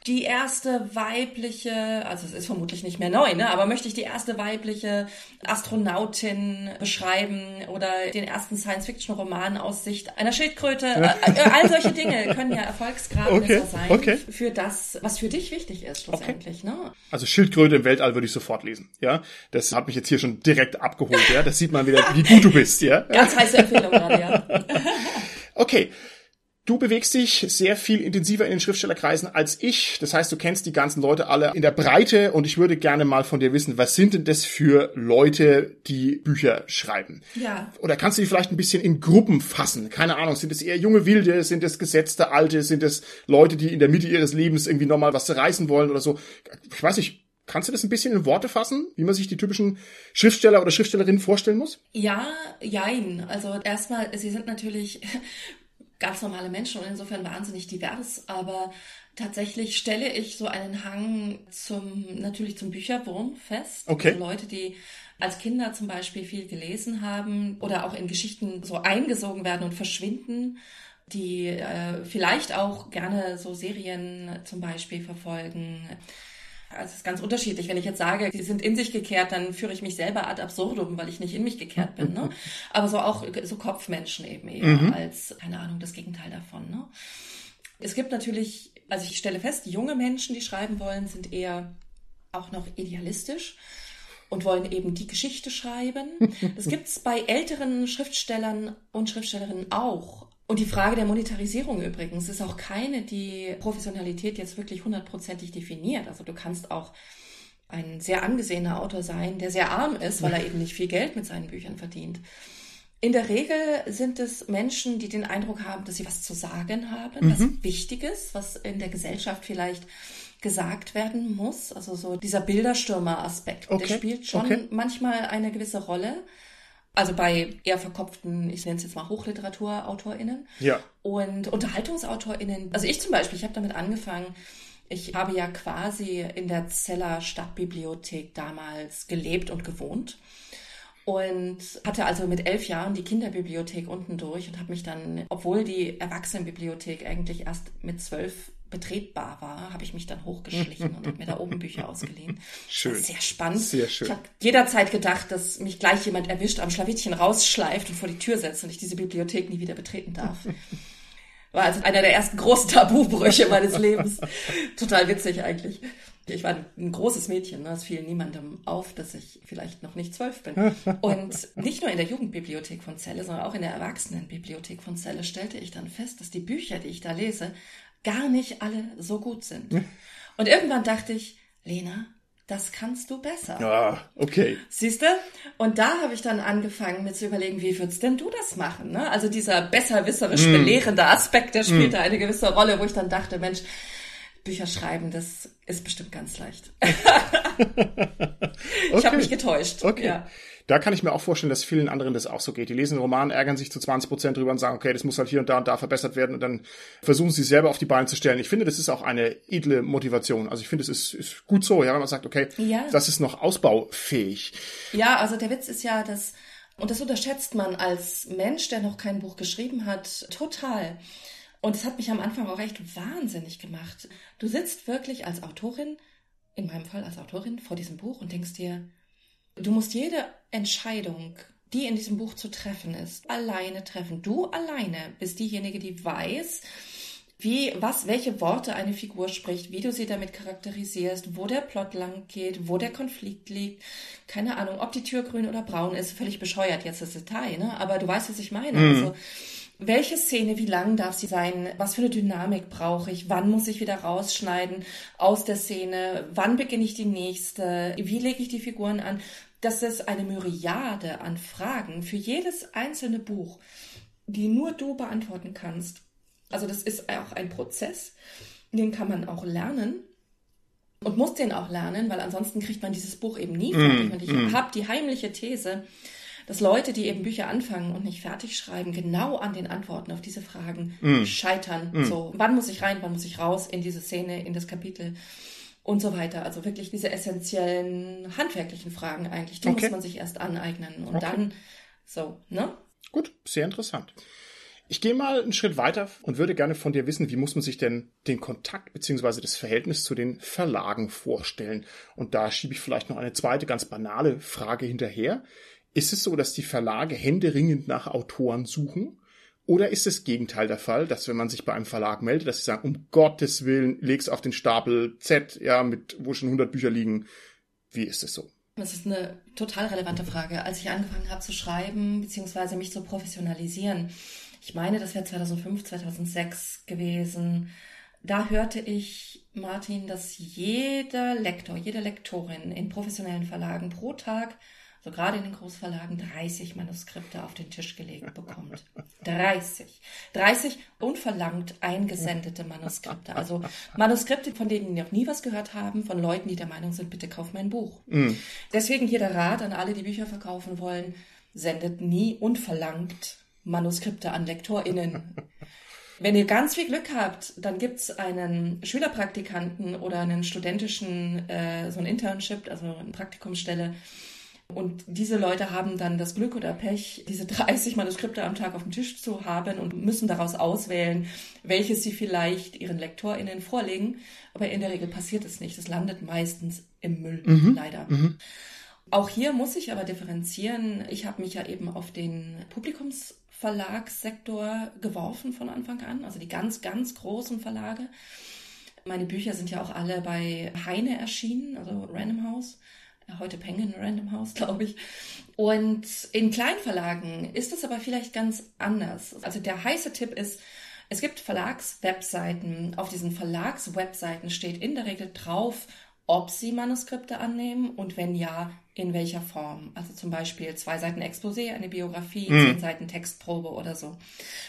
die erste weibliche, also es ist vermutlich nicht mehr neu, ne, aber möchte ich die erste weibliche Astronautin beschreiben oder den ersten Science-Fiction-Roman aus Sicht einer Schildkröte? Äh, äh, all solche Dinge können ja Erfolgsgradmesser okay, sein okay. für das, was für dich wichtig ist schlussendlich. Okay. Ne? Also Schildkröte im Weltall würde ich sofort lesen. Ja, das hat mich jetzt hier schon direkt abgeholt. Ja, das sieht man wieder, wie gut du bist. Ja, ganz heiße Empfehlung gerade. Ja. okay. Du bewegst dich sehr viel intensiver in den Schriftstellerkreisen als ich. Das heißt, du kennst die ganzen Leute alle in der Breite und ich würde gerne mal von dir wissen, was sind denn das für Leute, die Bücher schreiben? Ja. Oder kannst du die vielleicht ein bisschen in Gruppen fassen? Keine Ahnung, sind es eher junge Wilde, sind es gesetzte Alte, sind es Leute, die in der Mitte ihres Lebens irgendwie nochmal was reißen wollen oder so? Ich weiß nicht, Kannst du das ein bisschen in Worte fassen, wie man sich die typischen Schriftsteller oder Schriftstellerinnen vorstellen muss? Ja, jein. Also erstmal, sie sind natürlich ganz normale Menschen und insofern wahnsinnig divers, aber tatsächlich stelle ich so einen Hang zum, natürlich zum Bücherwurm fest. Okay. Also Leute, die als Kinder zum Beispiel viel gelesen haben oder auch in Geschichten so eingesogen werden und verschwinden, die äh, vielleicht auch gerne so Serien zum Beispiel verfolgen. Also es ist ganz unterschiedlich. Wenn ich jetzt sage, sie sind in sich gekehrt, dann führe ich mich selber ad absurdum, weil ich nicht in mich gekehrt bin. Ne? Aber so auch so Kopfmenschen eben eher mhm. als, keine Ahnung, das Gegenteil davon. Ne? Es gibt natürlich, also ich stelle fest, junge Menschen, die schreiben wollen, sind eher auch noch idealistisch und wollen eben die Geschichte schreiben. Das gibt's bei älteren Schriftstellern und Schriftstellerinnen auch. Und die Frage der Monetarisierung übrigens ist auch keine, die Professionalität jetzt wirklich hundertprozentig definiert. Also du kannst auch ein sehr angesehener Autor sein, der sehr arm ist, weil er eben nicht viel Geld mit seinen Büchern verdient. In der Regel sind es Menschen, die den Eindruck haben, dass sie was zu sagen haben, mhm. was Wichtiges, was in der Gesellschaft vielleicht gesagt werden muss. Also so dieser Bilderstürmer-Aspekt, okay. der spielt schon okay. manchmal eine gewisse Rolle. Also bei eher verkopften, ich nenne es jetzt mal Hochliteraturautorinnen. Ja. Und Unterhaltungsautorinnen. Also ich zum Beispiel, ich habe damit angefangen, ich habe ja quasi in der Zeller Stadtbibliothek damals gelebt und gewohnt und hatte also mit elf Jahren die Kinderbibliothek unten durch und habe mich dann, obwohl die Erwachsenenbibliothek eigentlich erst mit zwölf betretbar war, habe ich mich dann hochgeschlichen und habe mir da oben Bücher ausgeliehen. Schön. Sehr spannend. Sehr schön. Ich habe jederzeit gedacht, dass mich gleich jemand erwischt, am Schlawittchen rausschleift und vor die Tür setzt und ich diese Bibliothek nie wieder betreten darf. War also einer der ersten großen Tabubrüche meines Lebens. Total witzig eigentlich. Ich war ein großes Mädchen, ne? es fiel niemandem auf, dass ich vielleicht noch nicht zwölf bin. Und nicht nur in der Jugendbibliothek von Celle, sondern auch in der Erwachsenenbibliothek von Celle stellte ich dann fest, dass die Bücher, die ich da lese, gar nicht alle so gut sind. Und irgendwann dachte ich, Lena, das kannst du besser. Ah, okay. Siehst du? Und da habe ich dann angefangen, mir zu überlegen, wie würdest denn du das machen? Ne? Also dieser besserwisserisch mm. belehrende Aspekt, der spielte mm. eine gewisse Rolle, wo ich dann dachte, Mensch, Bücher schreiben, das ist bestimmt ganz leicht. ich okay. habe mich getäuscht. Okay. Ja. Da kann ich mir auch vorstellen, dass vielen anderen das auch so geht. Die lesen einen Roman, ärgern sich zu 20 Prozent drüber und sagen, okay, das muss halt hier und da und da verbessert werden und dann versuchen sie selber auf die Beine zu stellen. Ich finde, das ist auch eine edle Motivation. Also ich finde, es ist, ist gut so, ja, wenn man sagt, okay, ja. das ist noch ausbaufähig. Ja, also der Witz ist ja, dass, und das unterschätzt man als Mensch, der noch kein Buch geschrieben hat, total. Und es hat mich am Anfang auch echt wahnsinnig gemacht. Du sitzt wirklich als Autorin, in meinem Fall als Autorin, vor diesem Buch und denkst dir, du musst jede Entscheidung, die in diesem Buch zu treffen ist, alleine treffen. Du alleine bist diejenige, die weiß, wie, was, welche Worte eine Figur spricht, wie du sie damit charakterisierst, wo der Plot lang geht, wo der Konflikt liegt. Keine Ahnung, ob die Tür grün oder braun ist, völlig bescheuert jetzt das Detail, ne? Aber du weißt, was ich meine. Mhm. Also, welche Szene, wie lang darf sie sein, was für eine Dynamik brauche ich, wann muss ich wieder rausschneiden aus der Szene, wann beginne ich die nächste, wie lege ich die Figuren an. Das ist eine Myriade an Fragen für jedes einzelne Buch, die nur du beantworten kannst. Also das ist auch ein Prozess, den kann man auch lernen und muss den auch lernen, weil ansonsten kriegt man dieses Buch eben nie fertig. Mm, und ich mm. habe die heimliche These, dass Leute, die eben Bücher anfangen und nicht fertig schreiben, genau an den Antworten auf diese Fragen mm. scheitern. Mm. So, wann muss ich rein, wann muss ich raus in diese Szene, in das Kapitel und so weiter. Also wirklich diese essentiellen handwerklichen Fragen eigentlich, die okay. muss man sich erst aneignen und okay. dann so, ne? Gut, sehr interessant. Ich gehe mal einen Schritt weiter und würde gerne von dir wissen, wie muss man sich denn den Kontakt beziehungsweise das Verhältnis zu den Verlagen vorstellen? Und da schiebe ich vielleicht noch eine zweite ganz banale Frage hinterher. Ist es so, dass die Verlage händeringend nach Autoren suchen? Oder ist das Gegenteil der Fall, dass wenn man sich bei einem Verlag meldet, dass sie sagen, um Gottes Willen, leg's auf den Stapel Z, ja, mit, wo schon 100 Bücher liegen. Wie ist es so? Das ist eine total relevante Frage. Als ich angefangen habe zu schreiben, beziehungsweise mich zu professionalisieren, ich meine, das wäre 2005, 2006 gewesen, da hörte ich, Martin, dass jeder Lektor, jede Lektorin in professionellen Verlagen pro Tag so gerade in den Großverlagen 30 Manuskripte auf den Tisch gelegt bekommt. 30. 30 unverlangt eingesendete Manuskripte. Also Manuskripte, von denen die noch nie was gehört haben, von Leuten, die der Meinung sind, bitte kauf mein Buch. Mhm. Deswegen hier der Rat an alle, die Bücher verkaufen wollen, sendet nie unverlangt Manuskripte an LektorInnen. Wenn ihr ganz viel Glück habt, dann gibt's einen Schülerpraktikanten oder einen studentischen, äh, so ein Internship, also eine Praktikumsstelle, und diese Leute haben dann das Glück oder Pech, diese 30 Manuskripte am Tag auf dem Tisch zu haben und müssen daraus auswählen, welches sie vielleicht ihren LektorInnen vorlegen. Aber in der Regel passiert es nicht. Es landet meistens im Müll, mhm. leider. Mhm. Auch hier muss ich aber differenzieren. Ich habe mich ja eben auf den Publikumsverlagssektor geworfen von Anfang an, also die ganz, ganz großen Verlage. Meine Bücher sind ja auch alle bei Heine erschienen, also Random House heute Penguin Random House, glaube ich. Und in Kleinverlagen ist es aber vielleicht ganz anders. Also der heiße Tipp ist, es gibt Verlagswebseiten. Auf diesen Verlagswebseiten steht in der Regel drauf, ob sie Manuskripte annehmen und wenn ja, in welcher Form. Also zum Beispiel zwei Seiten Exposé, eine Biografie, mhm. zehn Seiten Textprobe oder so.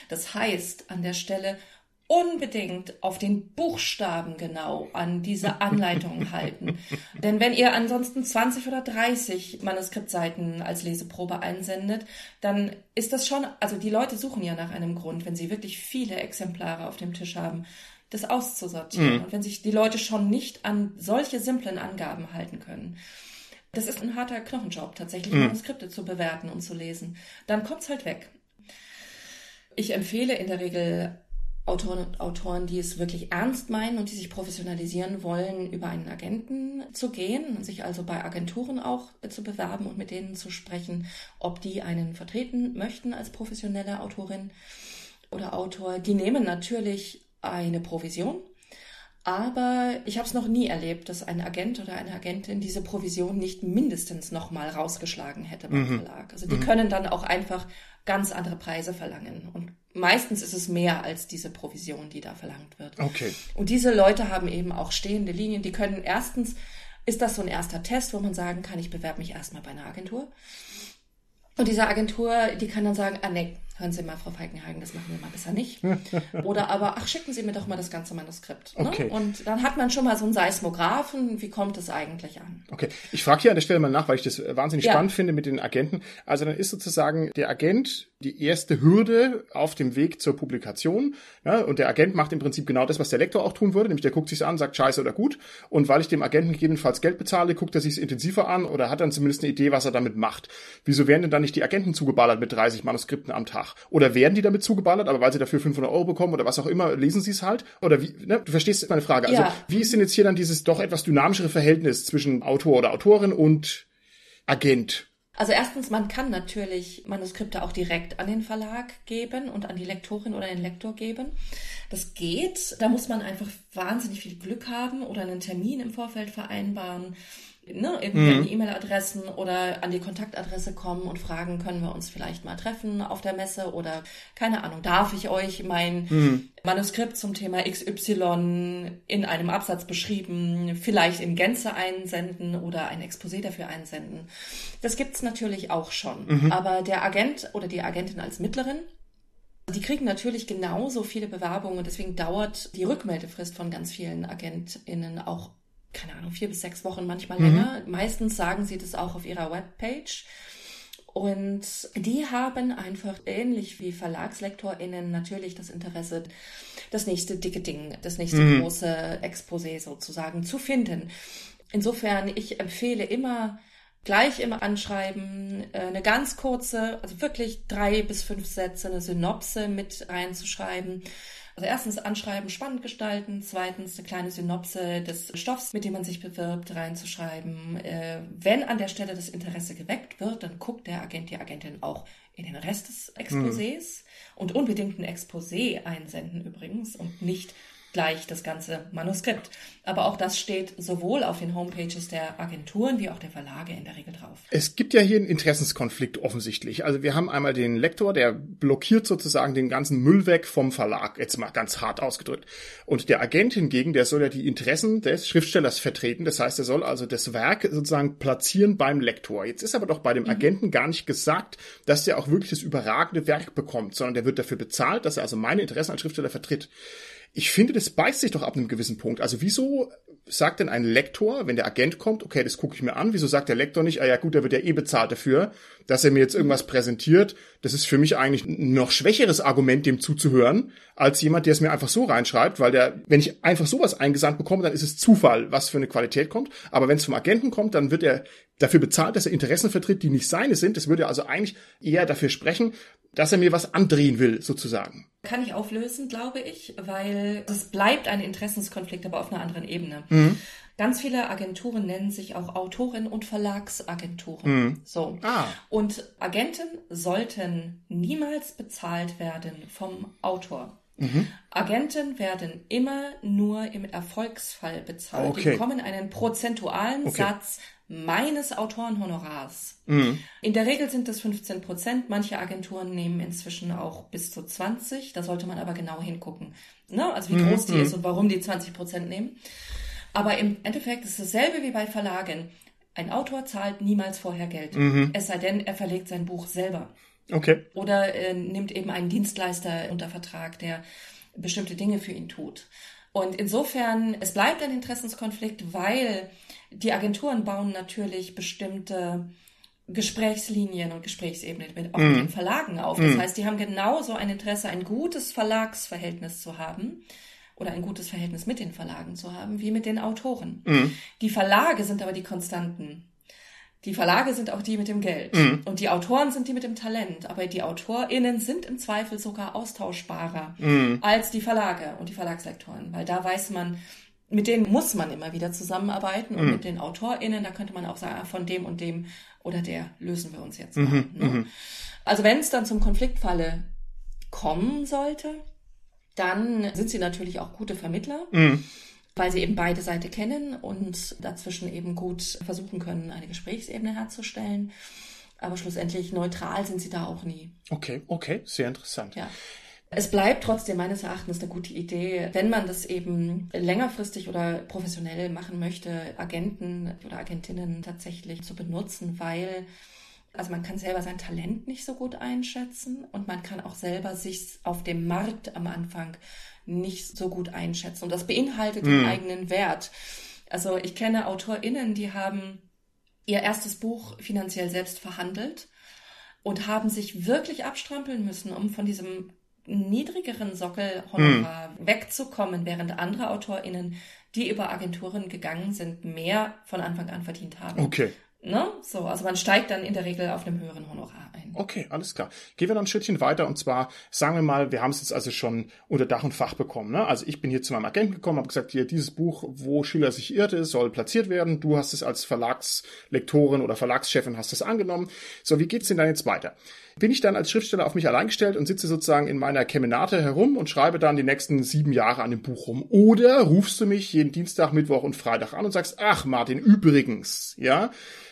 Das heißt, an der Stelle unbedingt auf den Buchstaben genau an diese Anleitung halten. Denn wenn ihr ansonsten 20 oder 30 Manuskriptseiten als Leseprobe einsendet, dann ist das schon, also die Leute suchen ja nach einem Grund, wenn sie wirklich viele Exemplare auf dem Tisch haben, das auszusortieren. Mhm. Und wenn sich die Leute schon nicht an solche simplen Angaben halten können. Das ist ein harter Knochenjob, tatsächlich mhm. Manuskripte zu bewerten und zu lesen. Dann kommt's halt weg. Ich empfehle in der Regel Autoren und Autoren, die es wirklich ernst meinen und die sich professionalisieren wollen, über einen Agenten zu gehen, sich also bei Agenturen auch zu bewerben und mit denen zu sprechen, ob die einen vertreten möchten als professionelle Autorin oder Autor. Die nehmen natürlich eine Provision, aber ich habe es noch nie erlebt, dass ein Agent oder eine Agentin diese Provision nicht mindestens nochmal rausgeschlagen hätte beim mhm. Verlag. Also die mhm. können dann auch einfach ganz andere Preise verlangen. Und meistens ist es mehr als diese Provision, die da verlangt wird. Okay. Und diese Leute haben eben auch stehende Linien. Die können erstens, ist das so ein erster Test, wo man sagen kann, ich bewerbe mich erstmal bei einer Agentur. Und diese Agentur, die kann dann sagen, ah nee, hören Sie mal, Frau Falkenhagen, das machen wir mal besser nicht. Oder aber, ach, schicken Sie mir doch mal das ganze Manuskript. Ne? Okay. Und dann hat man schon mal so einen Seismographen, wie kommt es eigentlich an? Okay, ich frage hier an der Stelle mal nach, weil ich das wahnsinnig ja. spannend finde mit den Agenten. Also dann ist sozusagen der Agent die erste Hürde auf dem Weg zur Publikation. Ja, und der Agent macht im Prinzip genau das, was der Lektor auch tun würde, nämlich der guckt sich's an, sagt scheiße oder gut. Und weil ich dem Agenten gegebenenfalls Geld bezahle, guckt er sich's intensiver an oder hat dann zumindest eine Idee, was er damit macht. Wieso werden denn dann nicht die Agenten zugeballert mit 30 Manuskripten am Tag? Oder werden die damit zugeballert, aber weil sie dafür 500 Euro bekommen oder was auch immer, lesen sie es halt? Oder wie, ne? du verstehst meine Frage. Also, ja. wie ist denn jetzt hier dann dieses doch etwas dynamischere Verhältnis zwischen Autor oder Autorin und Agent? Also erstens, man kann natürlich Manuskripte auch direkt an den Verlag geben und an die Lektorin oder den Lektor geben. Das geht. Da muss man einfach wahnsinnig viel Glück haben oder einen Termin im Vorfeld vereinbaren ne, irgendwie mhm. E-Mail-Adressen oder an die Kontaktadresse kommen und fragen, können wir uns vielleicht mal treffen auf der Messe oder keine Ahnung, darf ich euch mein mhm. Manuskript zum Thema XY in einem Absatz beschrieben, vielleicht in Gänze einsenden oder ein Exposé dafür einsenden. Das gibt's natürlich auch schon. Mhm. Aber der Agent oder die Agentin als Mittlerin, die kriegen natürlich genauso viele Bewerbungen und deswegen dauert die Rückmeldefrist von ganz vielen AgentInnen auch keine Ahnung, vier bis sechs Wochen, manchmal mhm. länger. Meistens sagen sie das auch auf ihrer Webpage. Und die haben einfach ähnlich wie VerlagslektorInnen natürlich das Interesse, das nächste dicke Ding, das nächste mhm. große Exposé sozusagen zu finden. Insofern, ich empfehle immer, gleich im Anschreiben äh, eine ganz kurze, also wirklich drei bis fünf Sätze, eine Synopse mit reinzuschreiben also erstens Anschreiben spannend gestalten, zweitens eine kleine Synopse des Stoffs, mit dem man sich bewirbt, reinzuschreiben. Äh, wenn an der Stelle das Interesse geweckt wird, dann guckt der Agent, die Agentin auch in den Rest des Exposés hm. und unbedingt ein Exposé einsenden übrigens und nicht gleich das ganze Manuskript. Aber auch das steht sowohl auf den Homepages der Agenturen wie auch der Verlage in der Regel drauf. Es gibt ja hier einen Interessenskonflikt offensichtlich. Also wir haben einmal den Lektor, der blockiert sozusagen den ganzen Müll weg vom Verlag, jetzt mal ganz hart ausgedrückt. Und der Agent hingegen, der soll ja die Interessen des Schriftstellers vertreten. Das heißt, er soll also das Werk sozusagen platzieren beim Lektor. Jetzt ist aber doch bei dem mhm. Agenten gar nicht gesagt, dass der auch wirklich das überragende Werk bekommt, sondern der wird dafür bezahlt, dass er also meine Interessen als Schriftsteller vertritt. Ich finde, das beißt sich doch ab einem gewissen Punkt. Also wieso sagt denn ein Lektor, wenn der Agent kommt, okay, das gucke ich mir an, wieso sagt der Lektor nicht, ah ja gut, der wird ja eh bezahlt dafür, dass er mir jetzt irgendwas präsentiert. Das ist für mich eigentlich ein noch schwächeres Argument, dem zuzuhören, als jemand, der es mir einfach so reinschreibt, weil der, wenn ich einfach sowas eingesandt bekomme, dann ist es Zufall, was für eine Qualität kommt. Aber wenn es vom Agenten kommt, dann wird er dafür bezahlt, dass er Interessen vertritt, die nicht seine sind. Das würde also eigentlich eher dafür sprechen, dass er mir was andrehen will, sozusagen. Kann ich auflösen, glaube ich, weil es bleibt ein Interessenskonflikt, aber auf einer anderen Ebene. Mhm. Ganz viele Agenturen nennen sich auch Autoren- und Verlagsagenturen. Mhm. So. Ah. Und Agenten sollten niemals bezahlt werden vom Autor. Mhm. Agenten werden immer nur im Erfolgsfall bezahlt. Okay. Die bekommen einen prozentualen okay. Satz meines Autorenhonorars. Mhm. In der Regel sind das 15 Prozent. Manche Agenturen nehmen inzwischen auch bis zu 20. Da sollte man aber genau hingucken. Ne? Also wie mhm. groß die mhm. ist und warum die 20 Prozent nehmen. Aber im Endeffekt ist es dasselbe wie bei Verlagen. Ein Autor zahlt niemals vorher Geld. Mhm. Es sei denn, er verlegt sein Buch selber. Okay. Oder äh, nimmt eben einen Dienstleister unter Vertrag, der bestimmte Dinge für ihn tut. Und insofern, es bleibt ein Interessenskonflikt, weil die Agenturen bauen natürlich bestimmte Gesprächslinien und Gesprächsebenen mit, auch mm. den Verlagen auf. Das mm. heißt, die haben genauso ein Interesse, ein gutes Verlagsverhältnis zu haben oder ein gutes Verhältnis mit den Verlagen zu haben, wie mit den Autoren. Mm. Die Verlage sind aber die Konstanten. Die Verlage sind auch die mit dem Geld mhm. und die Autoren sind die mit dem Talent, aber die AutorInnen sind im Zweifel sogar austauschbarer mhm. als die Verlage und die Verlagslektoren, weil da weiß man, mit denen muss man immer wieder zusammenarbeiten und mhm. mit den AutorInnen, da könnte man auch sagen, ah, von dem und dem oder der lösen wir uns jetzt mal. Mhm. Ne? Mhm. Also wenn es dann zum Konfliktfalle kommen sollte, dann sind sie natürlich auch gute Vermittler. Weil sie eben beide Seiten kennen und dazwischen eben gut versuchen können, eine Gesprächsebene herzustellen. Aber schlussendlich neutral sind sie da auch nie. Okay, okay, sehr interessant. Ja. Es bleibt trotzdem meines Erachtens eine gute Idee, wenn man das eben längerfristig oder professionell machen möchte, Agenten oder Agentinnen tatsächlich zu benutzen, weil also man kann selber sein Talent nicht so gut einschätzen und man kann auch selber sich auf dem Markt am Anfang nicht so gut einschätzen. Und das beinhaltet mhm. den eigenen Wert. Also ich kenne AutorInnen, die haben ihr erstes Buch finanziell selbst verhandelt und haben sich wirklich abstrampeln müssen, um von diesem niedrigeren Sockelhonorar mhm. wegzukommen, während andere AutorInnen, die über Agenturen gegangen sind, mehr von Anfang an verdient haben. Okay. Ne? So, also man steigt dann in der Regel auf einem höheren Honorar ein. Okay, alles klar. Gehen wir noch ein Schrittchen weiter und zwar sagen wir mal, wir haben es jetzt also schon unter Dach und Fach bekommen. Ne? Also ich bin hier zu meinem Agenten gekommen, habe gesagt, hier dieses Buch, wo Schiller sich irrte, soll platziert werden. Du hast es als Verlagslektorin oder Verlagschefin hast es angenommen. So, wie geht's denn dann jetzt weiter? Bin ich dann als Schriftsteller auf mich allein gestellt und sitze sozusagen in meiner Kemenate herum und schreibe dann die nächsten sieben Jahre an dem Buch rum? Oder rufst du mich jeden Dienstag, Mittwoch und Freitag an und sagst, ach Martin, übrigens, ja,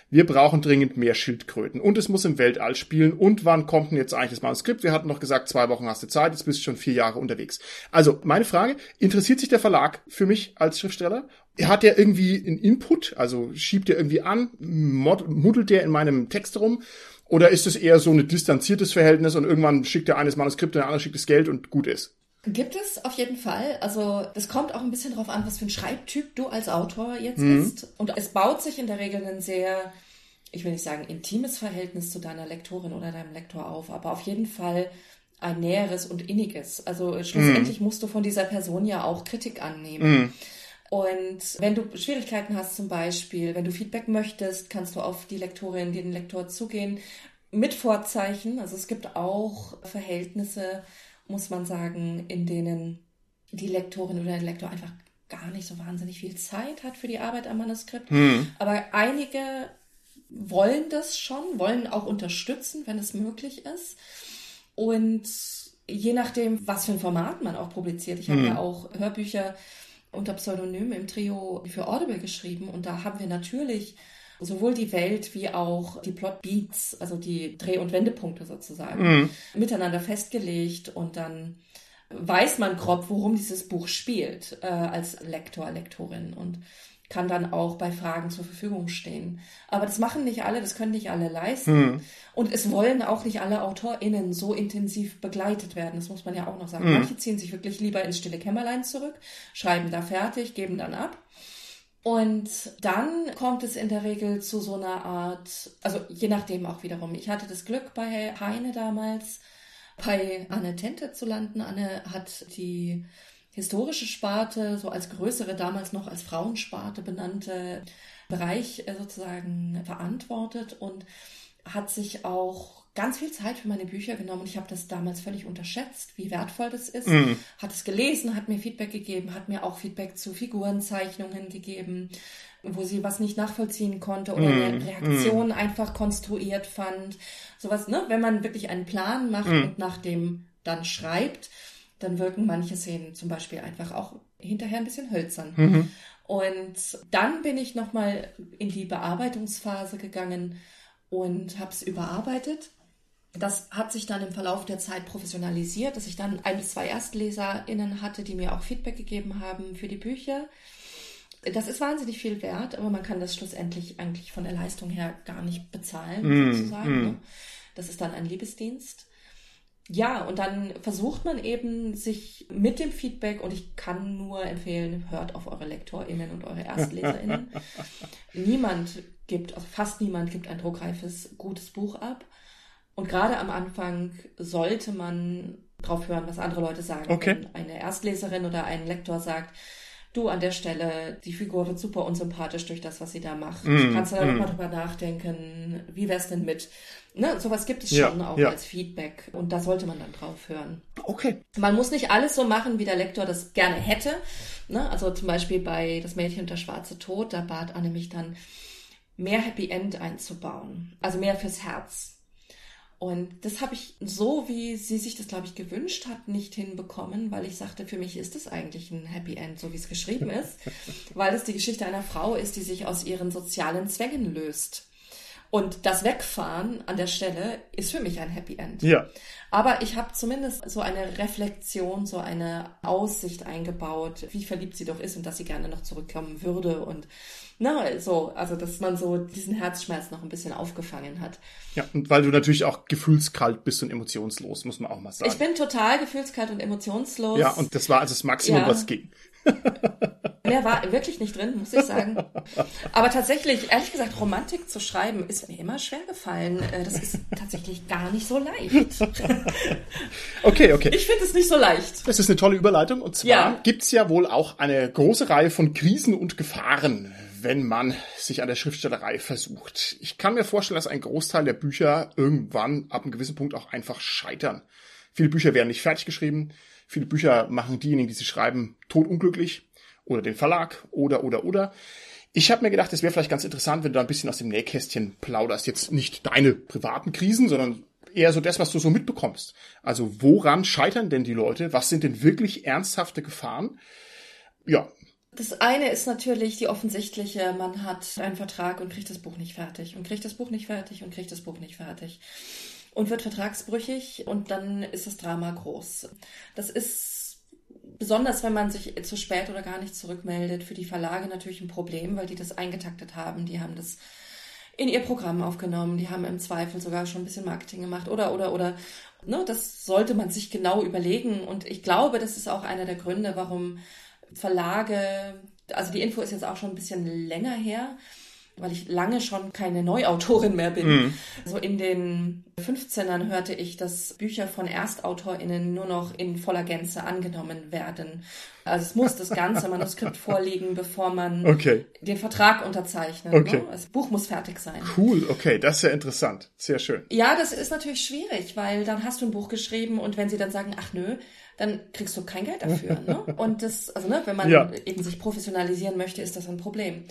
wir brauchen dringend mehr Schildkröten und es muss im Weltall spielen und wann kommt denn jetzt eigentlich das Manuskript? Wir hatten noch gesagt, zwei Wochen hast du Zeit, jetzt bist du schon vier Jahre unterwegs. Also meine Frage, interessiert sich der Verlag für mich als Schriftsteller? Hat der irgendwie einen Input? Also schiebt der irgendwie an? Muddelt der in meinem Text rum? Oder ist es eher so ein distanziertes Verhältnis und irgendwann schickt der eines Manuskript und der andere schickt das Geld und gut ist? Gibt es auf jeden Fall. Also das kommt auch ein bisschen darauf an, was für ein Schreibtyp du als Autor jetzt mhm. bist. Und es baut sich in der Regel ein sehr, ich will nicht sagen intimes Verhältnis zu deiner Lektorin oder deinem Lektor auf, aber auf jeden Fall ein näheres und inniges. Also schlussendlich mhm. musst du von dieser Person ja auch Kritik annehmen. Mhm. Und wenn du Schwierigkeiten hast, zum Beispiel, wenn du Feedback möchtest, kannst du auf die Lektorin, den Lektor zugehen mit Vorzeichen. Also es gibt auch Verhältnisse, muss man sagen, in denen die Lektorin oder der Lektor einfach gar nicht so wahnsinnig viel Zeit hat für die Arbeit am Manuskript. Hm. Aber einige wollen das schon, wollen auch unterstützen, wenn es möglich ist. Und je nachdem, was für ein Format man auch publiziert. Ich habe hm. ja auch Hörbücher unter Pseudonym im Trio für Audible geschrieben und da haben wir natürlich sowohl die Welt wie auch die Plot Beats, also die Dreh- und Wendepunkte sozusagen, mhm. miteinander festgelegt und dann weiß man grob, worum dieses Buch spielt äh, als Lektor, Lektorin und kann dann auch bei Fragen zur Verfügung stehen. Aber das machen nicht alle, das können nicht alle leisten. Mhm. Und es wollen auch nicht alle AutorInnen so intensiv begleitet werden. Das muss man ja auch noch sagen. Mhm. Manche ziehen sich wirklich lieber ins stille Kämmerlein zurück, schreiben da fertig, geben dann ab. Und dann kommt es in der Regel zu so einer Art, also je nachdem auch wiederum. Ich hatte das Glück bei Heine damals bei Anne Tente zu landen. Anne hat die historische Sparte, so als größere, damals noch als Frauensparte benannte Bereich äh, sozusagen verantwortet und hat sich auch ganz viel Zeit für meine Bücher genommen und ich habe das damals völlig unterschätzt, wie wertvoll das ist. Mhm. Hat es gelesen, hat mir Feedback gegeben, hat mir auch Feedback zu Figurenzeichnungen gegeben, wo sie was nicht nachvollziehen konnte oder mhm. eine Reaktion mhm. einfach konstruiert fand. Sowas, ne? Wenn man wirklich einen Plan macht mhm. und nach dem dann schreibt, dann wirken manche Szenen zum Beispiel einfach auch hinterher ein bisschen hölzern. Mhm. Und dann bin ich nochmal in die Bearbeitungsphase gegangen und habe es überarbeitet. Das hat sich dann im Verlauf der Zeit professionalisiert, dass ich dann ein bis zwei ErstleserInnen hatte, die mir auch Feedback gegeben haben für die Bücher. Das ist wahnsinnig viel wert, aber man kann das schlussendlich eigentlich von der Leistung her gar nicht bezahlen, mm, sozusagen. Mm. Das ist dann ein Liebesdienst. Ja, und dann versucht man eben sich mit dem Feedback, und ich kann nur empfehlen, hört auf eure LektorInnen und eure ErstleserInnen. niemand gibt, also fast niemand gibt ein druckreifes, gutes Buch ab. Und gerade am Anfang sollte man drauf hören, was andere Leute sagen. Okay. Wenn eine Erstleserin oder ein Lektor sagt, du an der Stelle, die Figur wird super unsympathisch durch das, was sie da macht. Mm, Kannst du da mm. nochmal drüber nachdenken, wie wär's denn mit? Ne, sowas gibt es schon ja, auch ja. als Feedback und da sollte man dann drauf hören. Okay. Man muss nicht alles so machen, wie der Lektor das gerne hätte. Ne? Also zum Beispiel bei Das Mädchen und der schwarze Tod, da bat Anne mich dann, mehr Happy End einzubauen. Also mehr fürs Herz. Und das habe ich so, wie sie sich das, glaube ich, gewünscht hat, nicht hinbekommen, weil ich sagte, für mich ist es eigentlich ein Happy End, so wie es geschrieben ist, weil es die Geschichte einer Frau ist, die sich aus ihren sozialen Zwängen löst. Und das Wegfahren an der Stelle ist für mich ein Happy End. Ja. Aber ich habe zumindest so eine Reflexion, so eine Aussicht eingebaut, wie verliebt sie doch ist und dass sie gerne noch zurückkommen würde und na, so, also dass man so diesen Herzschmerz noch ein bisschen aufgefangen hat. Ja, und weil du natürlich auch gefühlskalt bist und emotionslos, muss man auch mal sagen. Ich bin total gefühlskalt und emotionslos. Ja, und das war also das Maximum, ja. was ging. Mehr war wirklich nicht drin, muss ich sagen. Aber tatsächlich, ehrlich gesagt, Romantik zu schreiben, ist mir immer schwer gefallen. Äh, das ist tatsächlich gar nicht so leicht. Okay, okay. Ich finde es nicht so leicht. Das ist eine tolle Überleitung. Und zwar ja. gibt's ja wohl auch eine große Reihe von Krisen und Gefahren, wenn man sich an der Schriftstellerei versucht. Ich kann mir vorstellen, dass ein Großteil der Bücher irgendwann ab einem gewissen Punkt auch einfach scheitern. Viele Bücher werden nicht fertig geschrieben. Viele Bücher machen diejenigen, die sie schreiben, totunglücklich oder den Verlag oder oder oder. Ich habe mir gedacht, es wäre vielleicht ganz interessant, wenn du da ein bisschen aus dem Nähkästchen plauderst. Jetzt nicht deine privaten Krisen, sondern eher so das, was du so mitbekommst. Also woran scheitern denn die Leute? Was sind denn wirklich ernsthafte Gefahren? Ja, das eine ist natürlich die offensichtliche, man hat einen Vertrag und kriegt das Buch nicht fertig und kriegt das Buch nicht fertig und kriegt das Buch nicht fertig und wird vertragsbrüchig und dann ist das Drama groß. Das ist besonders, wenn man sich zu spät oder gar nicht zurückmeldet, für die Verlage natürlich ein Problem, weil die das eingetaktet haben. Die haben das in ihr Programm aufgenommen, die haben im Zweifel sogar schon ein bisschen Marketing gemacht oder, oder, oder. Ne, das sollte man sich genau überlegen und ich glaube, das ist auch einer der Gründe, warum Verlage, also die Info ist jetzt auch schon ein bisschen länger her, weil ich lange schon keine Neuautorin mehr bin. Mhm. So in den 15ern hörte ich, dass Bücher von ErstautorInnen nur noch in voller Gänze angenommen werden. Also es muss das ganze Manuskript vorliegen, bevor man okay. den Vertrag unterzeichnet. Ne? Okay. Ne? Das Buch muss fertig sein. Cool, okay, das ist ja interessant. Sehr schön. Ja, das ist natürlich schwierig, weil dann hast du ein Buch geschrieben und wenn sie dann sagen, ach nö, dann kriegst du kein Geld dafür. Ne? Und das, also ne, wenn man ja. eben sich professionalisieren möchte, ist das ein Problem.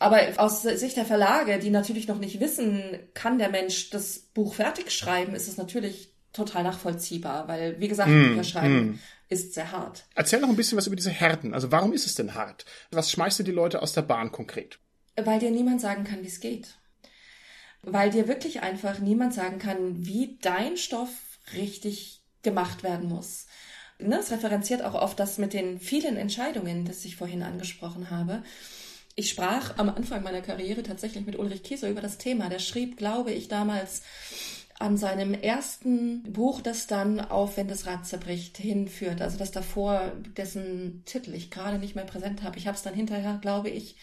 Aber aus Sicht der Verlage, die natürlich noch nicht wissen, kann der Mensch das Buch fertig schreiben, ist es natürlich total nachvollziehbar, weil, wie gesagt, mm, Bücher schreiben mm. ist sehr hart. Erzähl noch ein bisschen was über diese Härten. Also warum ist es denn hart? Was schmeißt du die Leute aus der Bahn konkret? Weil dir niemand sagen kann, wie es geht. Weil dir wirklich einfach niemand sagen kann, wie dein Stoff richtig gemacht werden muss ne, es referenziert auch oft das mit den vielen Entscheidungen, das ich vorhin angesprochen habe. Ich sprach am Anfang meiner Karriere tatsächlich mit Ulrich Kieser über das Thema. Der schrieb, glaube ich, damals an seinem ersten Buch, das dann auf Wenn das Rad zerbricht hinführt. Also das davor, dessen Titel ich gerade nicht mehr präsent habe. Ich habe es dann hinterher, glaube ich,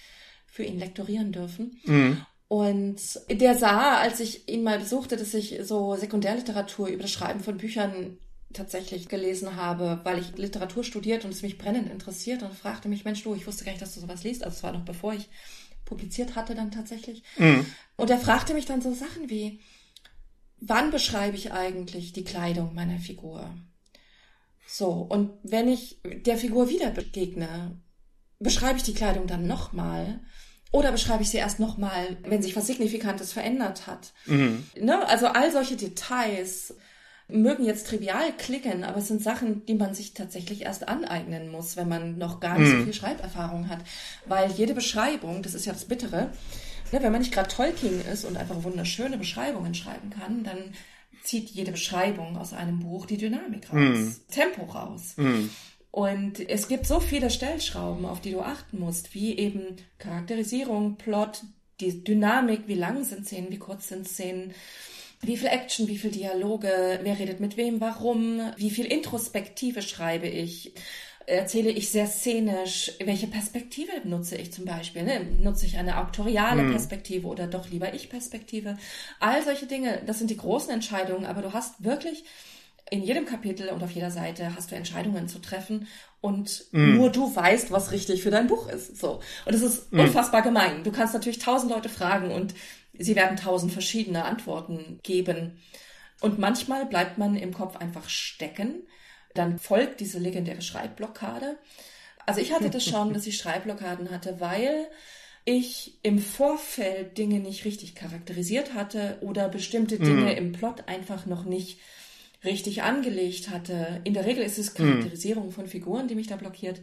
für ihn lektorieren dürfen. Mhm. Und der sah, als ich ihn mal besuchte, dass ich so Sekundärliteratur über das Schreiben von Büchern tatsächlich gelesen habe, weil ich Literatur studiert und es mich brennend interessiert und fragte mich, Mensch, du, ich wusste gar nicht, dass du sowas liest. Also es war noch bevor ich publiziert hatte dann tatsächlich. Mhm. Und er fragte mich dann so Sachen wie, wann beschreibe ich eigentlich die Kleidung meiner Figur? So, und wenn ich der Figur wieder begegne, beschreibe ich die Kleidung dann nochmal? Oder beschreibe ich sie erst nochmal, wenn sich was Signifikantes verändert hat? Mhm. Ne? Also all solche Details mögen jetzt trivial klicken, aber es sind Sachen, die man sich tatsächlich erst aneignen muss, wenn man noch gar nicht mhm. so viel Schreiberfahrung hat. Weil jede Beschreibung, das ist ja das Bittere, ne, wenn man nicht gerade Tolkien ist und einfach wunderschöne Beschreibungen schreiben kann, dann zieht jede Beschreibung aus einem Buch die Dynamik raus, mhm. Tempo raus. Mhm. Und es gibt so viele Stellschrauben, auf die du achten musst, wie eben Charakterisierung, Plot, die Dynamik, wie lang sind Szenen, wie kurz sind Szenen, wie viel Action, wie viel Dialoge, wer redet mit wem, warum, wie viel Introspektive schreibe ich, erzähle ich sehr szenisch, welche Perspektive nutze ich zum Beispiel, ne? nutze ich eine auktoriale hm. Perspektive oder doch lieber Ich-Perspektive, all solche Dinge, das sind die großen Entscheidungen, aber du hast wirklich in jedem Kapitel und auf jeder Seite hast du Entscheidungen zu treffen und mm. nur du weißt, was richtig für dein Buch ist. So. Und es ist mm. unfassbar gemein. Du kannst natürlich tausend Leute fragen und sie werden tausend verschiedene Antworten geben. Und manchmal bleibt man im Kopf einfach stecken. Dann folgt diese legendäre Schreibblockade. Also ich hatte das schon, dass ich Schreibblockaden hatte, weil ich im Vorfeld Dinge nicht richtig charakterisiert hatte oder bestimmte Dinge mm. im Plot einfach noch nicht richtig angelegt hatte. In der Regel ist es Charakterisierung mhm. von Figuren, die mich da blockiert.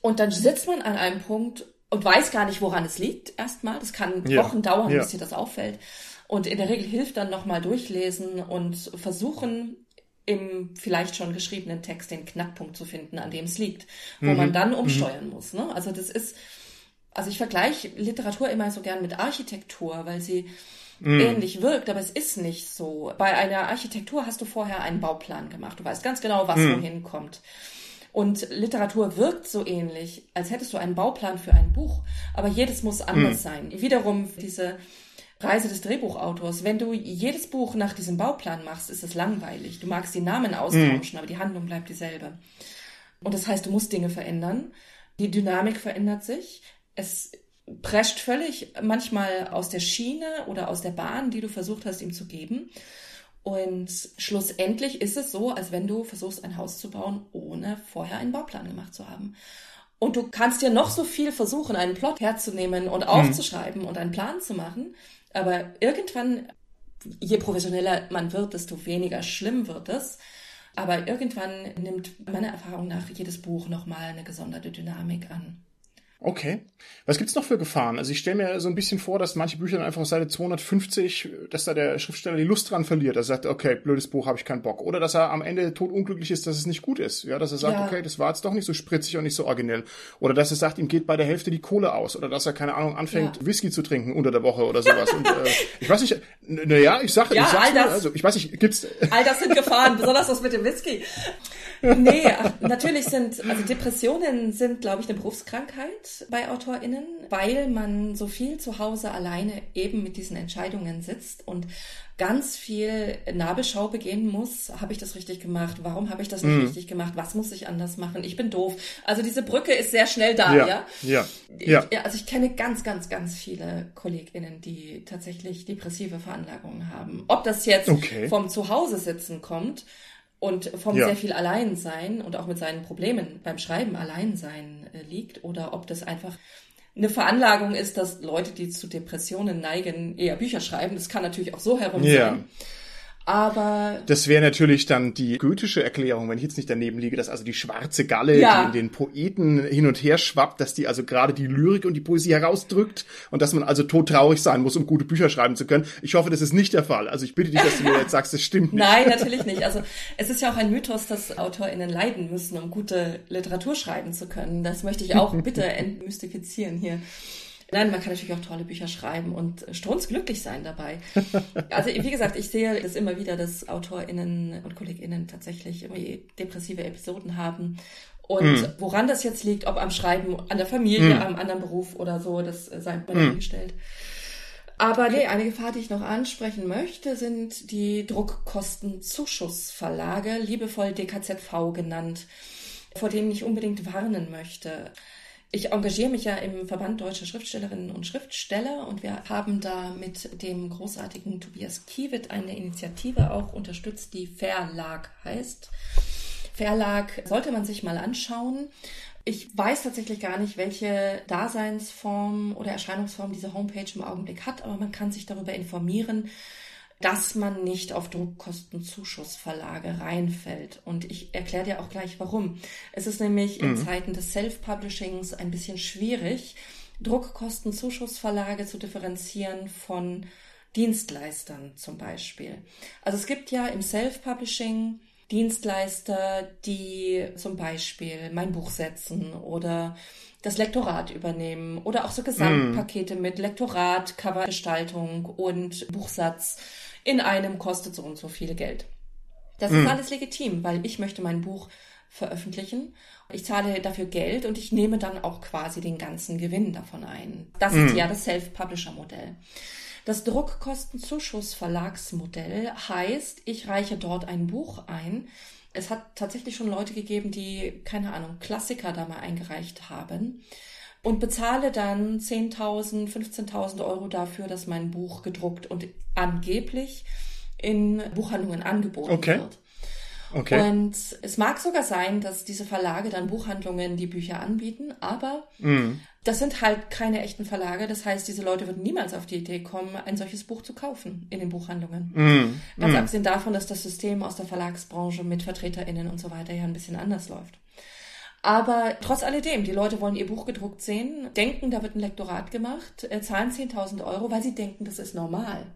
Und dann sitzt man an einem Punkt und weiß gar nicht, woran es liegt. Erstmal, das kann ja. Wochen dauern, ja. bis dir das auffällt. Und in der Regel hilft dann nochmal durchlesen und versuchen, im vielleicht schon geschriebenen Text den Knackpunkt zu finden, an dem es liegt, wo mhm. man dann mhm. umsteuern mhm. muss. Ne? Also das ist, also ich vergleiche Literatur immer so gern mit Architektur, weil sie mm. ähnlich wirkt, aber es ist nicht so. Bei einer Architektur hast du vorher einen Bauplan gemacht. Du weißt ganz genau, was mm. wohin kommt. Und Literatur wirkt so ähnlich, als hättest du einen Bauplan für ein Buch, aber jedes muss anders mm. sein. Wiederum diese Reise des Drehbuchautors. Wenn du jedes Buch nach diesem Bauplan machst, ist es langweilig. Du magst die Namen austauschen, mm. aber die Handlung bleibt dieselbe. Und das heißt, du musst Dinge verändern. Die Dynamik verändert sich. Es prescht völlig manchmal aus der Schiene oder aus der Bahn, die du versucht hast, ihm zu geben. Und schlussendlich ist es so, als wenn du versuchst, ein Haus zu bauen, ohne vorher einen Bauplan gemacht zu haben. Und du kannst dir noch so viel versuchen, einen Plot herzunehmen und aufzuschreiben mhm. und einen Plan zu machen. Aber irgendwann, je professioneller man wird, desto weniger schlimm wird es. Aber irgendwann nimmt meiner Erfahrung nach jedes Buch nochmal eine gesonderte Dynamik an. Okay. Was gibt's noch für Gefahren? Also ich stelle mir so ein bisschen vor, dass manche Bücher dann einfach auf Seite 250, dass da der Schriftsteller die Lust dran verliert. Er sagt, okay, blödes Buch, habe ich keinen Bock. Oder dass er am Ende totunglücklich ist, dass es nicht gut ist. Ja, dass er sagt, ja. okay, das war jetzt doch nicht so spritzig und nicht so originell. Oder dass er sagt, ihm geht bei der Hälfte die Kohle aus. Oder dass er, keine Ahnung, anfängt, ja. Whisky zu trinken unter der Woche oder sowas. und, äh, ich weiß nicht, naja, ich sag, ja, ich sag's mal, also ich weiß nicht, gibt's... All das sind Gefahren, besonders das mit dem Whisky. Nee, natürlich sind, also Depressionen sind, glaube ich, eine Berufskrankheit bei AutorInnen, weil man so viel zu Hause alleine eben mit diesen Entscheidungen sitzt und ganz viel Nabelschau begehen muss. Habe ich das richtig gemacht? Warum habe ich das nicht mm. richtig gemacht? Was muss ich anders machen? Ich bin doof. Also diese Brücke ist sehr schnell da, ja? Ja. ja. ja. Ich, also ich kenne ganz, ganz, ganz viele KollegInnen, die tatsächlich depressive Veranlagungen haben. Ob das jetzt okay. vom Zuhause sitzen kommt, und vom ja. sehr viel Alleinsein und auch mit seinen Problemen beim Schreiben Alleinsein äh, liegt oder ob das einfach eine Veranlagung ist, dass Leute, die zu Depressionen neigen, eher Bücher schreiben. Das kann natürlich auch so herum ja. sein. Aber das wäre natürlich dann die goethische Erklärung, wenn ich jetzt nicht daneben liege, dass also die schwarze Galle, ja. die in den Poeten hin und her schwappt, dass die also gerade die Lyrik und die Poesie herausdrückt und dass man also todtraurig sein muss, um gute Bücher schreiben zu können. Ich hoffe, das ist nicht der Fall. Also ich bitte dich, dass du mir jetzt sagst, das stimmt nicht. Nein, natürlich nicht. Also es ist ja auch ein Mythos, dass AutorInnen leiden müssen, um gute Literatur schreiben zu können. Das möchte ich auch bitte entmystifizieren hier. Nein, man kann natürlich auch tolle Bücher schreiben und strunzglücklich sein dabei. Also wie gesagt, ich sehe das immer wieder, dass AutorInnen und KollegInnen tatsächlich irgendwie depressive Episoden haben. Und mm. woran das jetzt liegt, ob am Schreiben, an der Familie, mm. am anderen Beruf oder so, das sei mal dahingestellt. Mm. Aber nee, eine Gefahr, die ich noch ansprechen möchte, sind die Druckkostenzuschussverlage, liebevoll DKZV genannt, vor denen ich unbedingt warnen möchte ich engagiere mich ja im Verband Deutscher Schriftstellerinnen und Schriftsteller und wir haben da mit dem großartigen Tobias Kiewit eine Initiative auch unterstützt, die Verlag heißt. Verlag sollte man sich mal anschauen. Ich weiß tatsächlich gar nicht, welche Daseinsform oder Erscheinungsform diese Homepage im Augenblick hat, aber man kann sich darüber informieren. Dass man nicht auf Druckkostenzuschussverlage reinfällt. Und ich erkläre dir auch gleich warum. Es ist nämlich mhm. in Zeiten des Self-Publishings ein bisschen schwierig, Druckkostenzuschussverlage zu differenzieren von Dienstleistern zum Beispiel. Also es gibt ja im Self-Publishing Dienstleister, die zum Beispiel mein Buch setzen oder das Lektorat übernehmen oder auch so Gesamtpakete mm. mit Lektorat, Covergestaltung und Buchsatz in einem kostet so und so viel Geld. Das mm. ist alles legitim, weil ich möchte mein Buch veröffentlichen. Ich zahle dafür Geld und ich nehme dann auch quasi den ganzen Gewinn davon ein. Das mm. ist ja das Self-Publisher-Modell. Das Druckkostenzuschussverlagsmodell heißt, ich reiche dort ein Buch ein. Es hat tatsächlich schon Leute gegeben, die, keine Ahnung, Klassiker da mal eingereicht haben und bezahle dann 10.000, 15.000 Euro dafür, dass mein Buch gedruckt und angeblich in Buchhandlungen angeboten okay. wird. Okay. Und es mag sogar sein, dass diese Verlage dann Buchhandlungen die Bücher anbieten, aber mm. das sind halt keine echten Verlage. Das heißt, diese Leute würden niemals auf die Idee kommen, ein solches Buch zu kaufen in den Buchhandlungen. Mm. Ganz mm. abgesehen davon, dass das System aus der Verlagsbranche mit VertreterInnen und so weiter ja ein bisschen anders läuft. Aber trotz alledem, die Leute wollen ihr Buch gedruckt sehen, denken, da wird ein Lektorat gemacht, äh, zahlen 10.000 Euro, weil sie denken, das ist normal.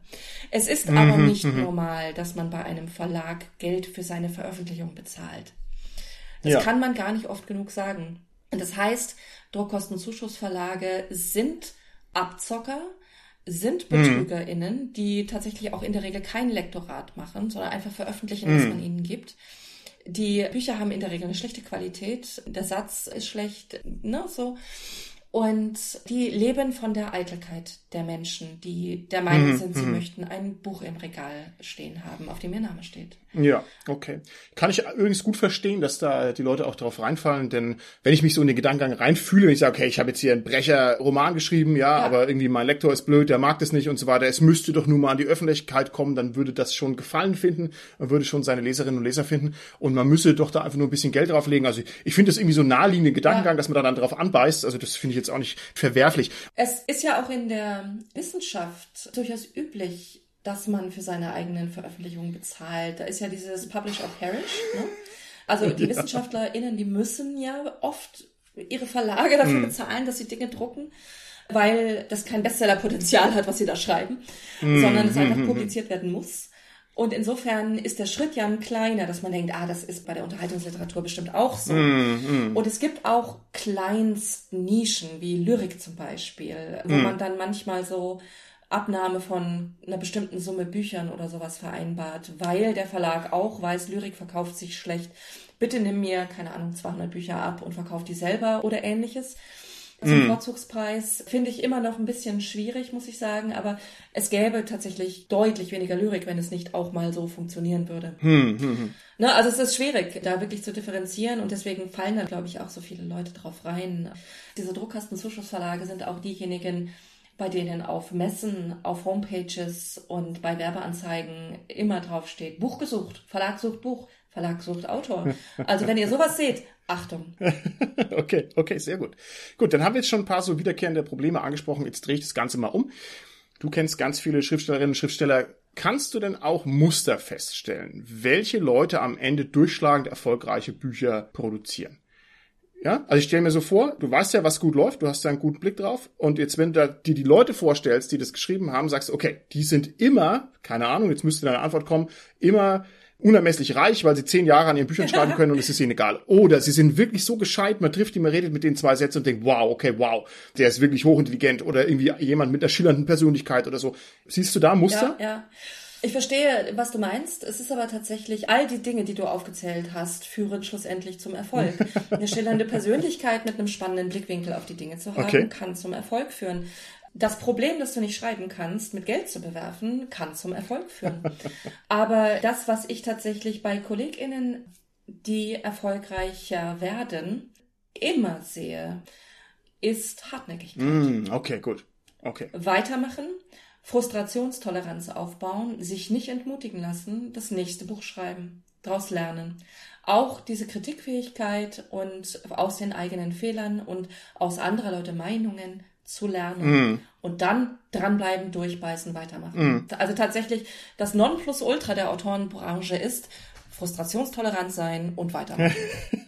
Es ist mhm, aber nicht mhm. normal, dass man bei einem Verlag Geld für seine Veröffentlichung bezahlt. Das ja. kann man gar nicht oft genug sagen. Und das heißt, Druckkostenzuschussverlage sind Abzocker, sind mhm. BetrügerInnen, die tatsächlich auch in der Regel kein Lektorat machen, sondern einfach veröffentlichen, was man ihnen gibt. Die Bücher haben in der Regel eine schlechte Qualität, der Satz ist schlecht, ne, so. Und die leben von der Eitelkeit der Menschen, die der Meinung mhm, sind, sie mhm. möchten ein Buch im Regal stehen haben, auf dem ihr Name steht. Ja, okay. Kann ich übrigens gut verstehen, dass da die Leute auch drauf reinfallen, denn wenn ich mich so in den Gedankengang reinfühle, wenn ich sage, okay, ich habe jetzt hier einen Brecher-Roman geschrieben, ja, ja, aber irgendwie mein Lektor ist blöd, der mag das nicht und so weiter, es müsste doch nur mal an die Öffentlichkeit kommen, dann würde das schon Gefallen finden, man würde schon seine Leserinnen und Leser finden und man müsse doch da einfach nur ein bisschen Geld drauflegen. Also ich, ich finde das irgendwie so naheliegende Gedankengang, ja. dass man da dann drauf anbeißt, also das finde ich jetzt auch nicht verwerflich. Es ist ja auch in der Wissenschaft durchaus üblich, dass man für seine eigenen Veröffentlichungen bezahlt. Da ist ja dieses Publish or Perish. Ne? Also die ja. WissenschaftlerInnen, die müssen ja oft ihre Verlage dafür hm. bezahlen, dass sie Dinge drucken, weil das kein Bestsellerpotenzial hat, was sie da schreiben, hm. sondern es einfach hm, hm, hm. publiziert werden muss. Und insofern ist der Schritt ja ein kleiner, dass man denkt, ah, das ist bei der Unterhaltungsliteratur bestimmt auch so. Mm, mm. Und es gibt auch Kleinstnischen, wie Lyrik zum Beispiel, wo mm. man dann manchmal so Abnahme von einer bestimmten Summe Büchern oder sowas vereinbart, weil der Verlag auch weiß, Lyrik verkauft sich schlecht. Bitte nimm mir, keine Ahnung, 200 Bücher ab und verkauf die selber oder ähnliches. Zum mm. Vorzugspreis finde ich immer noch ein bisschen schwierig, muss ich sagen, aber es gäbe tatsächlich deutlich weniger Lyrik, wenn es nicht auch mal so funktionieren würde. Hm, hm, hm. Ne, also es ist schwierig, da wirklich zu differenzieren und deswegen fallen da, glaube ich, auch so viele Leute drauf rein. Diese Druckkasten-Zuschussverlage sind auch diejenigen, bei denen auf Messen, auf Homepages und bei Werbeanzeigen immer drauf steht, Buch gesucht, Verlag sucht Buch, Verlag sucht Autor. Also wenn ihr sowas seht, Achtung. okay, okay, sehr gut. Gut, dann haben wir jetzt schon ein paar so wiederkehrende Probleme angesprochen. Jetzt drehe ich das Ganze mal um. Du kennst ganz viele Schriftstellerinnen und Schriftsteller. Kannst du denn auch Muster feststellen, welche Leute am Ende durchschlagend erfolgreiche Bücher produzieren? Ja, also ich stelle mir so vor, du weißt ja, was gut läuft, du hast da einen guten Blick drauf und jetzt, wenn du dir die Leute vorstellst, die das geschrieben haben, sagst du, okay, die sind immer, keine Ahnung, jetzt müsste deine Antwort kommen, immer unermesslich reich, weil sie zehn Jahre an ihren Büchern schreiben können und es ist ihnen egal. Oder sie sind wirklich so gescheit, man trifft die, man redet mit denen zwei Sätze und denkt, wow, okay, wow, der ist wirklich hochintelligent oder irgendwie jemand mit einer schillernden Persönlichkeit oder so. Siehst du da Muster? Ja, ja. Ich verstehe, was du meinst. Es ist aber tatsächlich, all die Dinge, die du aufgezählt hast, führen schlussendlich zum Erfolg. Eine schillernde Persönlichkeit mit einem spannenden Blickwinkel auf die Dinge zu haben, okay. kann zum Erfolg führen. Das Problem, das du nicht schreiben kannst, mit Geld zu bewerfen, kann zum Erfolg führen. Aber das, was ich tatsächlich bei KollegInnen, die erfolgreicher werden, immer sehe, ist Hartnäckigkeit. Mm, okay, gut. Okay. Weitermachen, Frustrationstoleranz aufbauen, sich nicht entmutigen lassen, das nächste Buch schreiben, daraus lernen. Auch diese Kritikfähigkeit und aus den eigenen Fehlern und aus anderer Leute Meinungen zu lernen mm. und dann dranbleiben, durchbeißen, weitermachen. Mm. Also tatsächlich das Nonplusultra der Autorenbranche ist Frustrationstolerant sein und weitermachen.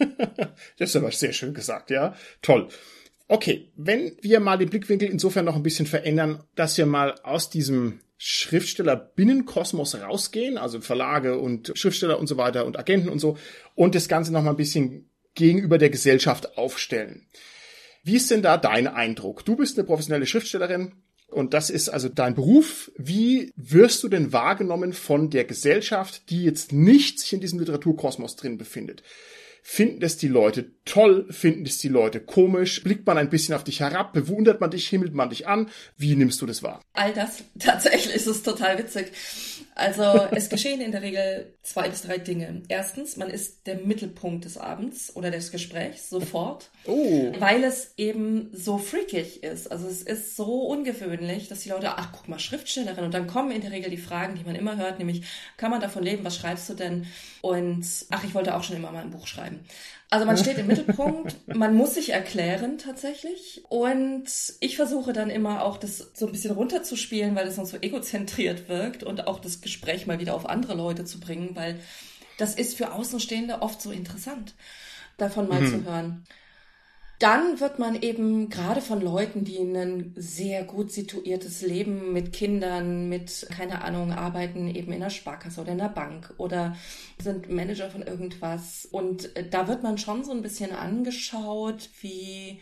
das ist aber sehr schön gesagt, ja. Toll. Okay, wenn wir mal den Blickwinkel insofern noch ein bisschen verändern, dass wir mal aus diesem Schriftsteller Binnenkosmos rausgehen, also Verlage und Schriftsteller und so weiter und Agenten und so, und das Ganze noch mal ein bisschen gegenüber der Gesellschaft aufstellen. Wie ist denn da dein Eindruck? Du bist eine professionelle Schriftstellerin und das ist also dein Beruf. Wie wirst du denn wahrgenommen von der Gesellschaft, die jetzt nicht sich in diesem Literaturkosmos drin befindet? Finden es die Leute toll? Finden es die Leute komisch? Blickt man ein bisschen auf dich herab? Bewundert man dich? Himmelt man dich an? Wie nimmst du das wahr? All das, tatsächlich ist es total witzig. Also es geschehen in der Regel zwei bis drei Dinge. Erstens, man ist der Mittelpunkt des Abends oder des Gesprächs sofort, oh. weil es eben so freakig ist. Also es ist so ungewöhnlich, dass die Leute, ach guck mal, Schriftstellerin. Und dann kommen in der Regel die Fragen, die man immer hört, nämlich, kann man davon leben? Was schreibst du denn? Und ach, ich wollte auch schon immer mal ein Buch schreiben. Also man steht im Mittelpunkt, man muss sich erklären tatsächlich. Und ich versuche dann immer auch das so ein bisschen runterzuspielen, weil es sonst so egozentriert wirkt und auch das Gespräch mal wieder auf andere Leute zu bringen, weil das ist für Außenstehende oft so interessant, davon mal mhm. zu hören. Dann wird man eben gerade von Leuten, die ein sehr gut situiertes Leben mit Kindern, mit, keine Ahnung, arbeiten eben in der Sparkasse oder in der Bank oder sind Manager von irgendwas. Und äh, da wird man schon so ein bisschen angeschaut wie,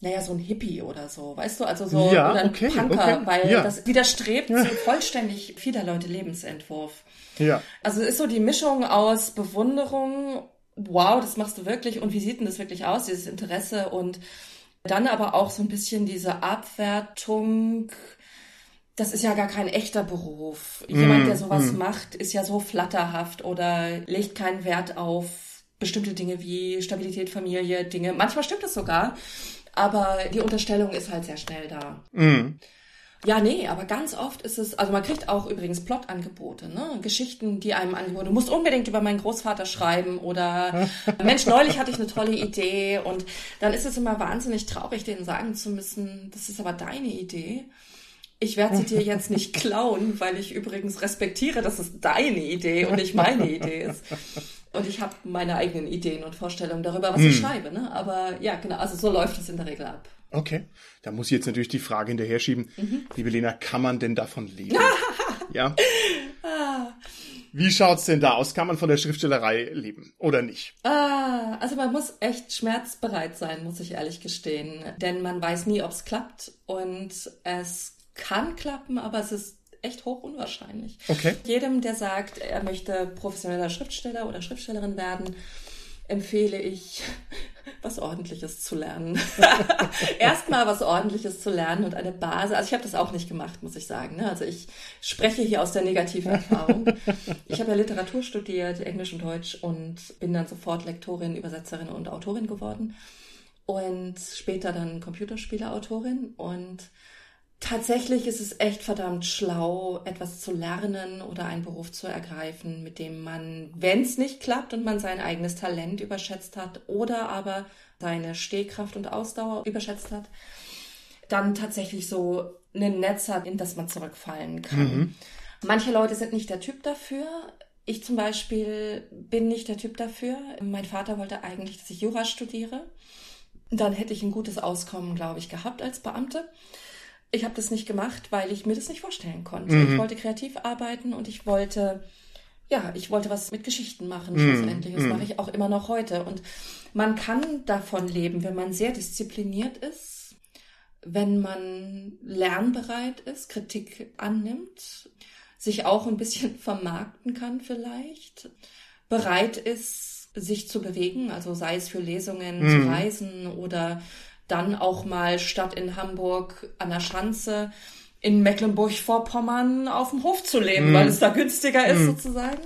naja, so ein Hippie oder so, weißt du, also so ja, oder ein okay, Punker, okay, weil ja. das widerstrebt ja. so vollständig vieler Leute Lebensentwurf. Ja. Also es ist so die Mischung aus Bewunderung wow, das machst du wirklich und wie sieht denn das wirklich aus, dieses Interesse und dann aber auch so ein bisschen diese Abwertung. Das ist ja gar kein echter Beruf. Jemand, der mm, sowas mm. macht, ist ja so flatterhaft oder legt keinen Wert auf bestimmte Dinge wie Stabilität, Familie, Dinge. Manchmal stimmt es sogar, aber die Unterstellung ist halt sehr schnell da. Mm. Ja, nee, aber ganz oft ist es, also man kriegt auch übrigens Plotangebote, ne? Geschichten, die einem angeboten. Du musst unbedingt über meinen Großvater schreiben oder Mensch, neulich hatte ich eine tolle Idee und dann ist es immer wahnsinnig traurig, denen sagen zu müssen, das ist aber deine Idee. Ich werde sie dir jetzt nicht klauen, weil ich übrigens respektiere, dass es deine Idee und nicht meine Idee ist. Und ich habe meine eigenen Ideen und Vorstellungen darüber, was hm. ich schreibe. Ne? Aber ja, genau, also so läuft es in der Regel ab. Okay, da muss ich jetzt natürlich die Frage hinterher schieben. Mhm. Liebe Lena, kann man denn davon leben? ja. Ah. Wie schaut's denn da aus? Kann man von der Schriftstellerei leben oder nicht? Ah, also man muss echt schmerzbereit sein, muss ich ehrlich gestehen. Denn man weiß nie, ob's klappt. Und es kann klappen, aber es ist echt hoch unwahrscheinlich. Okay. Jedem, der sagt, er möchte professioneller Schriftsteller oder Schriftstellerin werden, empfehle ich, was Ordentliches zu lernen. Erstmal was Ordentliches zu lernen und eine Basis. Also ich habe das auch nicht gemacht, muss ich sagen. Ne? Also ich spreche hier aus der negativen Erfahrung. Ich habe ja Literatur studiert, Englisch und Deutsch und bin dann sofort Lektorin, Übersetzerin und Autorin geworden. Und später dann Computerspieleautorin und Tatsächlich ist es echt verdammt schlau, etwas zu lernen oder einen Beruf zu ergreifen, mit dem man, wenn es nicht klappt und man sein eigenes Talent überschätzt hat oder aber seine Stehkraft und Ausdauer überschätzt hat, dann tatsächlich so ein Netz hat, in das man zurückfallen kann. Mhm. Manche Leute sind nicht der Typ dafür. Ich zum Beispiel bin nicht der Typ dafür. Mein Vater wollte eigentlich, dass ich Jura studiere. Dann hätte ich ein gutes Auskommen, glaube ich, gehabt als Beamte ich habe das nicht gemacht, weil ich mir das nicht vorstellen konnte. Mhm. Ich wollte kreativ arbeiten und ich wollte, ja, ich wollte was mit Geschichten machen, mhm. schlussendlich. Das mhm. mache ich auch immer noch heute. Und man kann davon leben, wenn man sehr diszipliniert ist, wenn man lernbereit ist, Kritik annimmt, sich auch ein bisschen vermarkten kann vielleicht, bereit ist, sich zu bewegen, also sei es für Lesungen, mhm. zu reisen oder dann auch mal statt in Hamburg an der Schanze in Mecklenburg-Vorpommern auf dem Hof zu leben, mm. weil es da günstiger ist mm. sozusagen.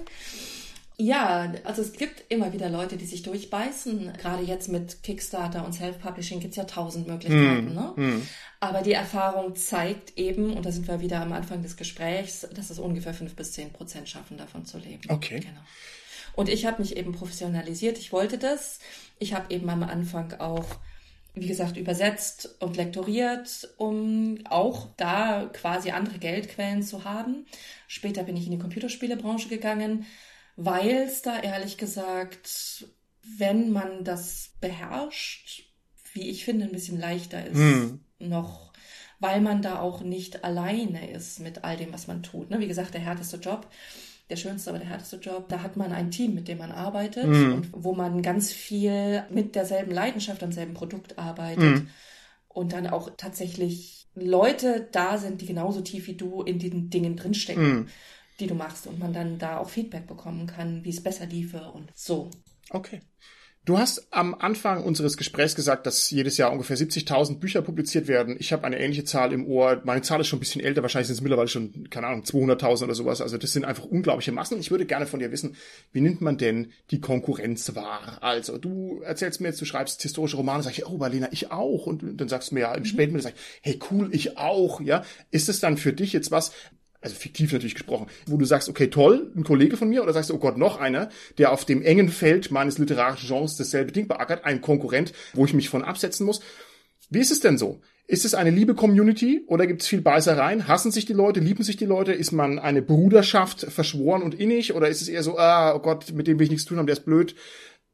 Ja, also es gibt immer wieder Leute, die sich durchbeißen. Gerade jetzt mit Kickstarter und Self-Publishing gibt's ja tausend Möglichkeiten. Mm. Ne? Mm. Aber die Erfahrung zeigt eben, und da sind wir wieder am Anfang des Gesprächs, dass es ungefähr fünf bis zehn Prozent schaffen, davon zu leben. Okay. Genau. Und ich habe mich eben professionalisiert. Ich wollte das. Ich habe eben am Anfang auch wie gesagt, übersetzt und lektoriert, um auch da quasi andere Geldquellen zu haben. Später bin ich in die Computerspielebranche gegangen, weil es da ehrlich gesagt, wenn man das beherrscht, wie ich finde, ein bisschen leichter ist, hm. noch, weil man da auch nicht alleine ist mit all dem, was man tut. Ne? Wie gesagt, der härteste Job der schönste, aber der härteste Job. Da hat man ein Team, mit dem man arbeitet mhm. und wo man ganz viel mit derselben Leidenschaft am selben Produkt arbeitet. Mhm. Und dann auch tatsächlich Leute da sind, die genauso tief wie du in den Dingen drinstecken, mhm. die du machst. Und man dann da auch Feedback bekommen kann, wie es besser liefe und so. Okay. Du hast am Anfang unseres Gesprächs gesagt, dass jedes Jahr ungefähr 70.000 Bücher publiziert werden. Ich habe eine ähnliche Zahl im Ohr. Meine Zahl ist schon ein bisschen älter. Wahrscheinlich sind es mittlerweile schon, keine Ahnung, 200.000 oder sowas. Also das sind einfach unglaubliche Massen. Ich würde gerne von dir wissen, wie nimmt man denn die Konkurrenz wahr? Also du erzählst mir jetzt, du schreibst historische Romane, sag ich, oh, Marlena, ich auch. Und dann sagst du mir ja im mhm. Spätmittel, sag ich, hey, cool, ich auch. Ja, ist es dann für dich jetzt was, also fiktiv natürlich gesprochen, wo du sagst, okay, toll, ein Kollege von mir, oder sagst du, oh Gott, noch einer, der auf dem engen Feld meines literarischen Genres dasselbe Ding beackert, ein Konkurrent, wo ich mich von absetzen muss. Wie ist es denn so? Ist es eine liebe Community oder gibt es viel Beißereien? Hassen sich die Leute? Lieben sich die Leute? Ist man eine Bruderschaft verschworen und innig? Oder ist es eher so, ah, oh Gott, mit dem will ich nichts tun haben, der ist blöd?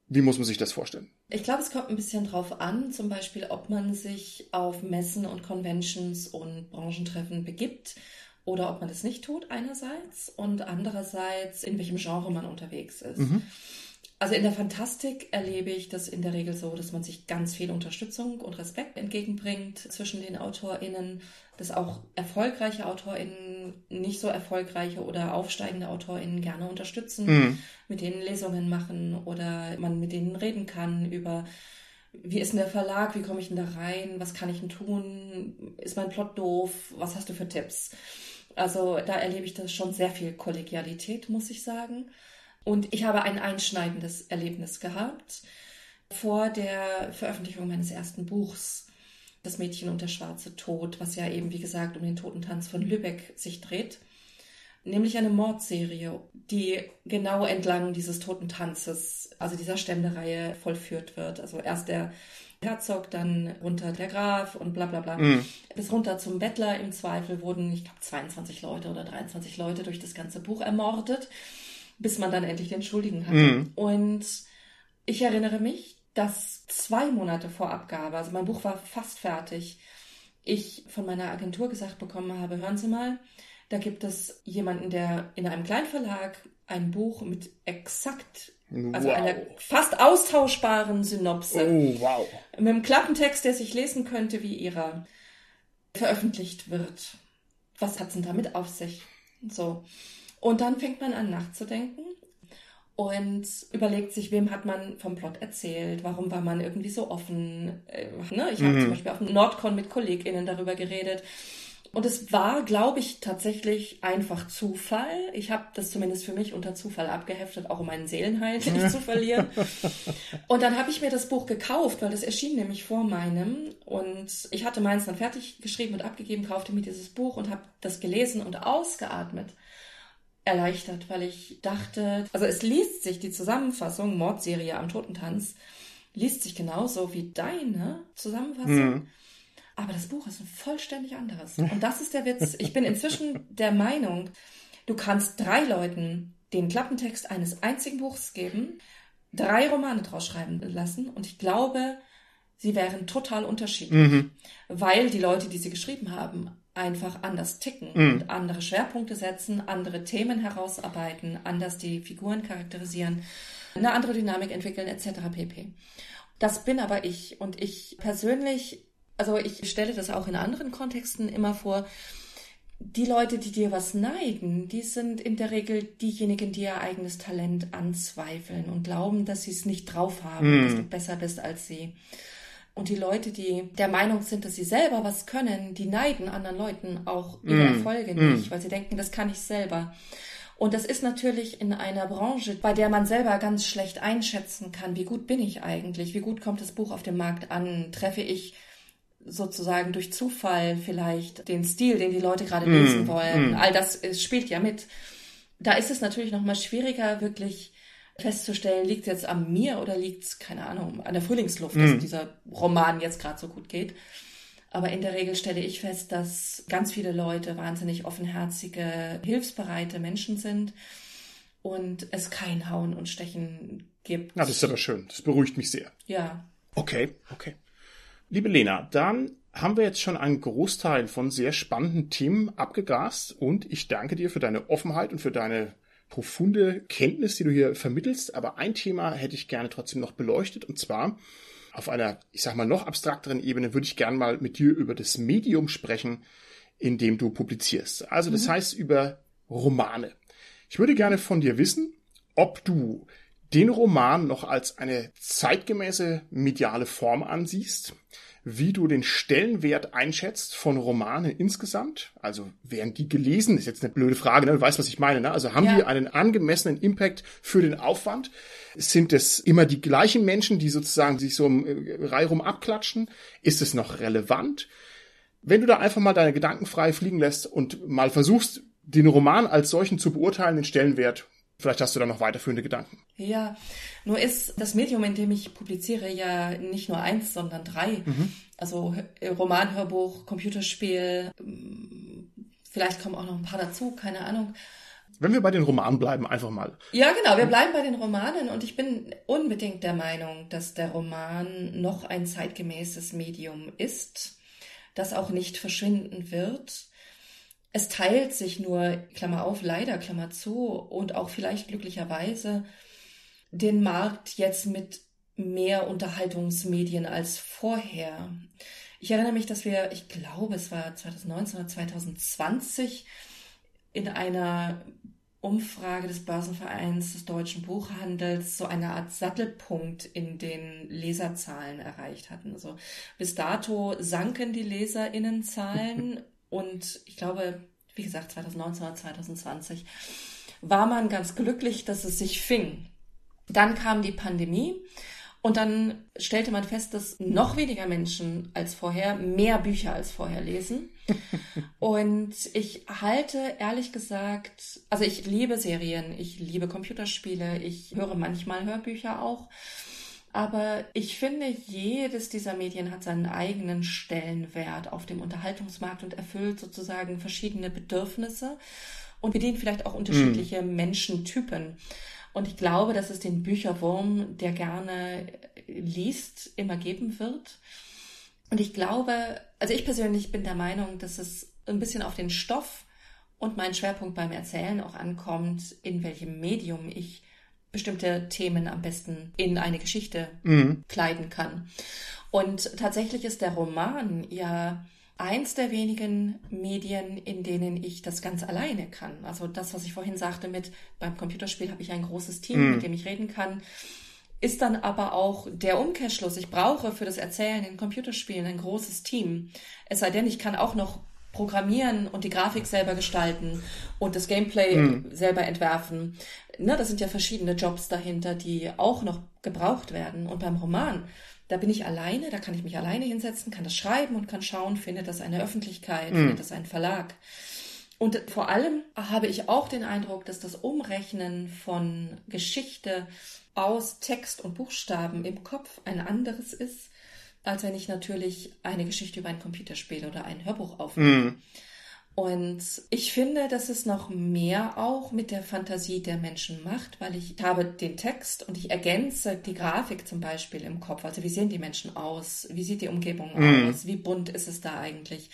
Wie muss man sich das vorstellen? Ich glaube, es kommt ein bisschen drauf an, zum Beispiel, ob man sich auf Messen und Conventions und Branchentreffen begibt oder ob man das nicht tut einerseits und andererseits in welchem Genre man unterwegs ist. Mhm. Also in der Fantastik erlebe ich das in der Regel so, dass man sich ganz viel Unterstützung und Respekt entgegenbringt zwischen den AutorInnen, dass auch erfolgreiche AutorInnen, nicht so erfolgreiche oder aufsteigende AutorInnen gerne unterstützen, mhm. mit denen Lesungen machen oder man mit denen reden kann über wie ist denn der Verlag, wie komme ich denn da rein, was kann ich denn tun, ist mein Plot doof, was hast du für Tipps? Also da erlebe ich das schon sehr viel Kollegialität, muss ich sagen. Und ich habe ein einschneidendes Erlebnis gehabt vor der Veröffentlichung meines ersten Buchs, Das Mädchen und der schwarze Tod, was ja eben, wie gesagt, um den Totentanz von Lübeck sich dreht. Nämlich eine Mordserie, die genau entlang dieses Totentanzes, also dieser Ständereihe, vollführt wird. Also erst der Herzog, dann runter der Graf und bla bla bla. Mhm. Bis runter zum Bettler im Zweifel wurden, ich glaube, 22 Leute oder 23 Leute durch das ganze Buch ermordet, bis man dann endlich den Schuldigen hatte. Mhm. Und ich erinnere mich, dass zwei Monate vor Abgabe, also mein Buch war fast fertig, ich von meiner Agentur gesagt bekommen habe, hören Sie mal, da gibt es jemanden, der in einem Kleinverlag ein Buch mit exakt also wow. einer fast austauschbaren Synopse. Oh, wow. Mit einem Klappentext, der sich lesen könnte, wie ihrer veröffentlicht wird. Was hat's denn damit auf sich? So. Und dann fängt man an nachzudenken und überlegt sich, wem hat man vom Plot erzählt, warum war man irgendwie so offen. Äh, ne? Ich mhm. habe zum Beispiel auf dem Nordcon mit KollegInnen darüber geredet und es war, glaube ich, tatsächlich einfach Zufall. Ich habe das zumindest für mich unter Zufall abgeheftet, auch um meinen Seelenheil nicht zu verlieren. Und dann habe ich mir das Buch gekauft, weil das erschien nämlich vor meinem. Und ich hatte meins dann fertig geschrieben und abgegeben, kaufte mir dieses Buch und habe das gelesen und ausgeatmet. Erleichtert, weil ich dachte, also es liest sich die Zusammenfassung, Mordserie am Totentanz, liest sich genauso wie deine Zusammenfassung. Mhm aber das Buch ist ein vollständig anderes. Und das ist der Witz. Ich bin inzwischen der Meinung, du kannst drei Leuten den Klappentext eines einzigen Buchs geben, drei Romane draus schreiben lassen und ich glaube, sie wären total unterschiedlich, mhm. weil die Leute, die sie geschrieben haben, einfach anders ticken mhm. und andere Schwerpunkte setzen, andere Themen herausarbeiten, anders die Figuren charakterisieren, eine andere Dynamik entwickeln etc. pp. Das bin aber ich und ich persönlich also ich stelle das auch in anderen Kontexten immer vor, die Leute, die dir was neiden, die sind in der Regel diejenigen, die ihr eigenes Talent anzweifeln und glauben, dass sie es nicht drauf haben, mm. dass du besser bist als sie. Und die Leute, die der Meinung sind, dass sie selber was können, die neiden anderen Leuten auch ihre mm. Erfolge mm. nicht, weil sie denken, das kann ich selber. Und das ist natürlich in einer Branche, bei der man selber ganz schlecht einschätzen kann, wie gut bin ich eigentlich, wie gut kommt das Buch auf dem Markt an, treffe ich sozusagen durch Zufall vielleicht den Stil, den die Leute gerade lesen mm, wollen. Mm. All das spielt ja mit. Da ist es natürlich noch mal schwieriger, wirklich festzustellen, liegt es jetzt an mir oder liegt es, keine Ahnung, an der Frühlingsluft, dass mhm. dieser Roman jetzt gerade so gut geht. Aber in der Regel stelle ich fest, dass ganz viele Leute wahnsinnig offenherzige, hilfsbereite Menschen sind und es kein Hauen und Stechen gibt. Ja, das ist aber schön. Das beruhigt mich sehr. Ja. Okay, okay. Liebe Lena, dann haben wir jetzt schon einen Großteil von sehr spannenden Themen abgegast und ich danke dir für deine Offenheit und für deine profunde Kenntnis, die du hier vermittelst. Aber ein Thema hätte ich gerne trotzdem noch beleuchtet und zwar auf einer, ich sag mal, noch abstrakteren Ebene würde ich gerne mal mit dir über das Medium sprechen, in dem du publizierst. Also das mhm. heißt über Romane. Ich würde gerne von dir wissen, ob du den Roman noch als eine zeitgemäße mediale Form ansiehst, wie du den Stellenwert einschätzt von Romanen insgesamt. Also werden die gelesen? Ist jetzt eine blöde Frage, ne? Du weißt, was ich meine. Ne? Also haben ja. die einen angemessenen Impact für den Aufwand? Sind es immer die gleichen Menschen, die sozusagen sich so im äh, Reihe rum abklatschen? Ist es noch relevant? Wenn du da einfach mal deine Gedanken frei fliegen lässt und mal versuchst, den Roman als solchen zu beurteilen, den Stellenwert Vielleicht hast du da noch weiterführende Gedanken. Ja, nur ist das Medium, in dem ich publiziere, ja nicht nur eins, sondern drei. Mhm. Also Roman, Hörbuch, Computerspiel, mm, vielleicht kommen auch noch ein paar dazu, keine Ahnung. Wenn wir bei den Romanen bleiben, einfach mal. Ja, genau, wir bleiben bei den Romanen und ich bin unbedingt der Meinung, dass der Roman noch ein zeitgemäßes Medium ist, das auch nicht verschwinden wird es teilt sich nur, Klammer auf, leider, Klammer zu, und auch vielleicht glücklicherweise den Markt jetzt mit mehr Unterhaltungsmedien als vorher. Ich erinnere mich, dass wir, ich glaube, es war 2019 oder 2020 in einer Umfrage des Börsenvereins des deutschen Buchhandels so eine Art Sattelpunkt in den Leserzahlen erreicht hatten. Also bis dato sanken die Leserinnenzahlen Und ich glaube, wie gesagt, 2019 oder 2020 war man ganz glücklich, dass es sich fing. Dann kam die Pandemie und dann stellte man fest, dass noch weniger Menschen als vorher mehr Bücher als vorher lesen. und ich halte ehrlich gesagt, also ich liebe Serien, ich liebe Computerspiele, ich höre manchmal Hörbücher auch. Aber ich finde, jedes dieser Medien hat seinen eigenen Stellenwert auf dem Unterhaltungsmarkt und erfüllt sozusagen verschiedene Bedürfnisse und bedient vielleicht auch unterschiedliche mm. Menschentypen. Und ich glaube, dass es den Bücherwurm, der gerne liest, immer geben wird. Und ich glaube, also ich persönlich bin der Meinung, dass es ein bisschen auf den Stoff und meinen Schwerpunkt beim Erzählen auch ankommt, in welchem Medium ich bestimmte Themen am besten in eine Geschichte mhm. kleiden kann. Und tatsächlich ist der Roman ja eins der wenigen Medien, in denen ich das ganz alleine kann. Also das, was ich vorhin sagte mit, beim Computerspiel habe ich ein großes Team, mhm. mit dem ich reden kann, ist dann aber auch der Umkehrschluss. Ich brauche für das Erzählen in Computerspielen ein großes Team. Es sei denn, ich kann auch noch programmieren und die Grafik selber gestalten und das Gameplay mhm. selber entwerfen ne, das sind ja verschiedene Jobs dahinter, die auch noch gebraucht werden. Und beim Roman, da bin ich alleine, da kann ich mich alleine hinsetzen, kann das schreiben und kann schauen, findet das eine Öffentlichkeit, mhm. findet das ein Verlag. Und vor allem habe ich auch den Eindruck, dass das Umrechnen von Geschichte aus Text und Buchstaben im Kopf ein anderes ist, als wenn ich natürlich eine Geschichte über ein Computerspiel oder ein Hörbuch aufnehme. Mhm. Und ich finde, dass es noch mehr auch mit der Fantasie der Menschen macht, weil ich habe den Text und ich ergänze die Grafik zum Beispiel im Kopf. Also wie sehen die Menschen aus? Wie sieht die Umgebung mm. aus? Wie bunt ist es da eigentlich?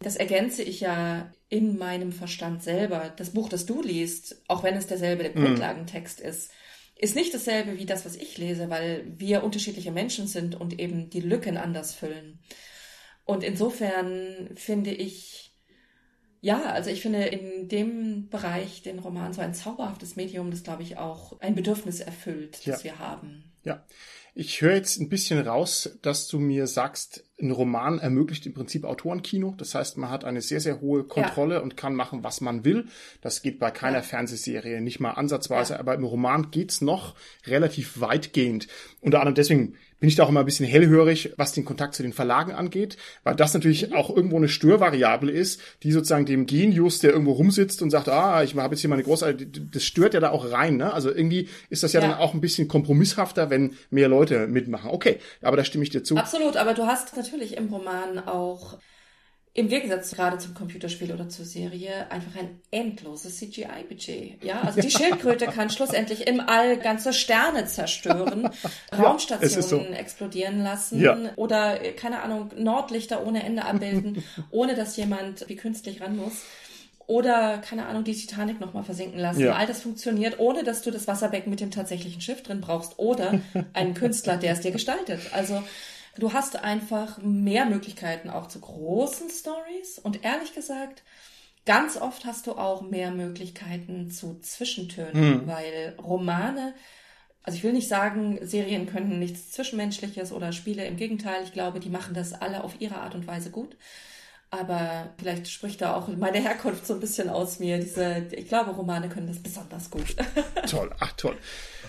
Das ergänze ich ja in meinem Verstand selber. Das Buch, das du liest, auch wenn es derselbe mm. Grundlagentext ist, ist nicht dasselbe wie das, was ich lese, weil wir unterschiedliche Menschen sind und eben die Lücken anders füllen. Und insofern finde ich, ja, also ich finde in dem Bereich den Roman so ein zauberhaftes Medium, das glaube ich auch ein Bedürfnis erfüllt, ja. das wir haben. Ja. Ich höre jetzt ein bisschen raus, dass du mir sagst, ein Roman ermöglicht im Prinzip Autorenkino. Das heißt, man hat eine sehr, sehr hohe Kontrolle ja. und kann machen, was man will. Das geht bei keiner ja. Fernsehserie nicht mal ansatzweise, aber im Roman geht's noch relativ weitgehend. Unter anderem deswegen bin ich da auch immer ein bisschen hellhörig, was den Kontakt zu den Verlagen angeht, weil das natürlich mhm. auch irgendwo eine Störvariable ist, die sozusagen dem Genius, der irgendwo rumsitzt und sagt, ah, ich habe jetzt hier meine große, das stört ja da auch rein. Ne? Also irgendwie ist das ja, ja, dann auch ein bisschen kompromisshafter, wenn mehr Leute mitmachen. Okay, aber da stimme ich dir zu. Absolut, aber du hast natürlich im Roman auch im Gegensatz gerade zum Computerspiel oder zur Serie einfach ein endloses CGI-Budget. Ja, also die Schildkröte kann schlussendlich im All ganze Sterne zerstören, Raumstationen so. explodieren lassen ja. oder, keine Ahnung, Nordlichter ohne Ende abbilden, ohne dass jemand wie künstlich ran muss. Oder, keine Ahnung, die Titanic nochmal versinken lassen. Ja. All das funktioniert, ohne dass du das Wasserbecken mit dem tatsächlichen Schiff drin brauchst. Oder einen Künstler, der es dir gestaltet. Also, Du hast einfach mehr Möglichkeiten auch zu großen Stories und ehrlich gesagt, ganz oft hast du auch mehr Möglichkeiten zu Zwischentönen, mhm. weil Romane, also ich will nicht sagen, Serien können nichts Zwischenmenschliches oder Spiele, im Gegenteil, ich glaube, die machen das alle auf ihre Art und Weise gut. Aber vielleicht spricht da auch meine Herkunft so ein bisschen aus mir. Diese, ich glaube, Romane können das besonders gut. toll, ach toll.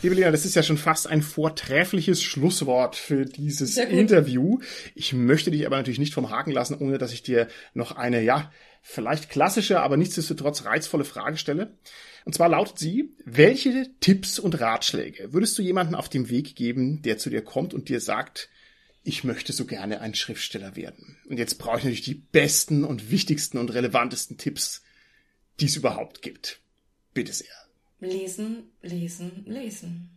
Liebe Lena, das ist ja schon fast ein vortreffliches Schlusswort für dieses Interview. Ich möchte dich aber natürlich nicht vom Haken lassen, ohne dass ich dir noch eine, ja, vielleicht klassische, aber nichtsdestotrotz reizvolle Frage stelle. Und zwar lautet sie, welche Tipps und Ratschläge würdest du jemanden auf dem Weg geben, der zu dir kommt und dir sagt, ich möchte so gerne ein Schriftsteller werden. Und jetzt brauche ich natürlich die besten und wichtigsten und relevantesten Tipps, die es überhaupt gibt. Bitte sehr. Lesen, lesen, lesen.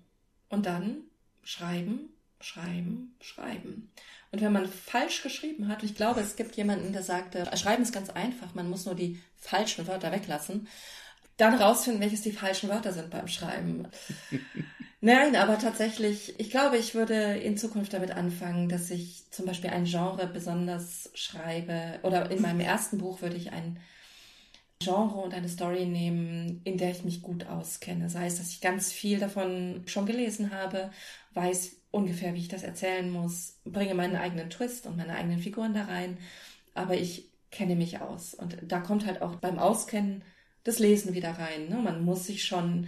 Und dann schreiben, schreiben, schreiben. Und wenn man falsch geschrieben hat, ich glaube, es gibt jemanden, der sagte, schreiben ist ganz einfach, man muss nur die falschen Wörter weglassen, dann rausfinden, welches die falschen Wörter sind beim Schreiben. Nein, aber tatsächlich, ich glaube, ich würde in Zukunft damit anfangen, dass ich zum Beispiel ein Genre besonders schreibe. Oder in meinem ersten Buch würde ich ein Genre und eine Story nehmen, in der ich mich gut auskenne. Sei es, dass ich ganz viel davon schon gelesen habe, weiß ungefähr, wie ich das erzählen muss, bringe meinen eigenen Twist und meine eigenen Figuren da rein. Aber ich kenne mich aus. Und da kommt halt auch beim Auskennen das Lesen wieder rein. Ne? Man muss sich schon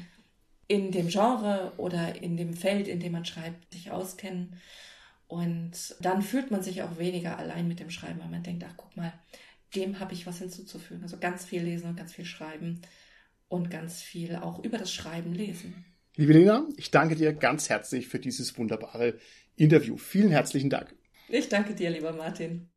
in dem Genre oder in dem Feld, in dem man schreibt, sich auskennen. Und dann fühlt man sich auch weniger allein mit dem Schreiben, weil man denkt, ach guck mal, dem habe ich was hinzuzufügen. Also ganz viel lesen und ganz viel schreiben und ganz viel auch über das Schreiben lesen. Liebe Lena, ich danke dir ganz herzlich für dieses wunderbare Interview. Vielen herzlichen Dank. Ich danke dir, lieber Martin.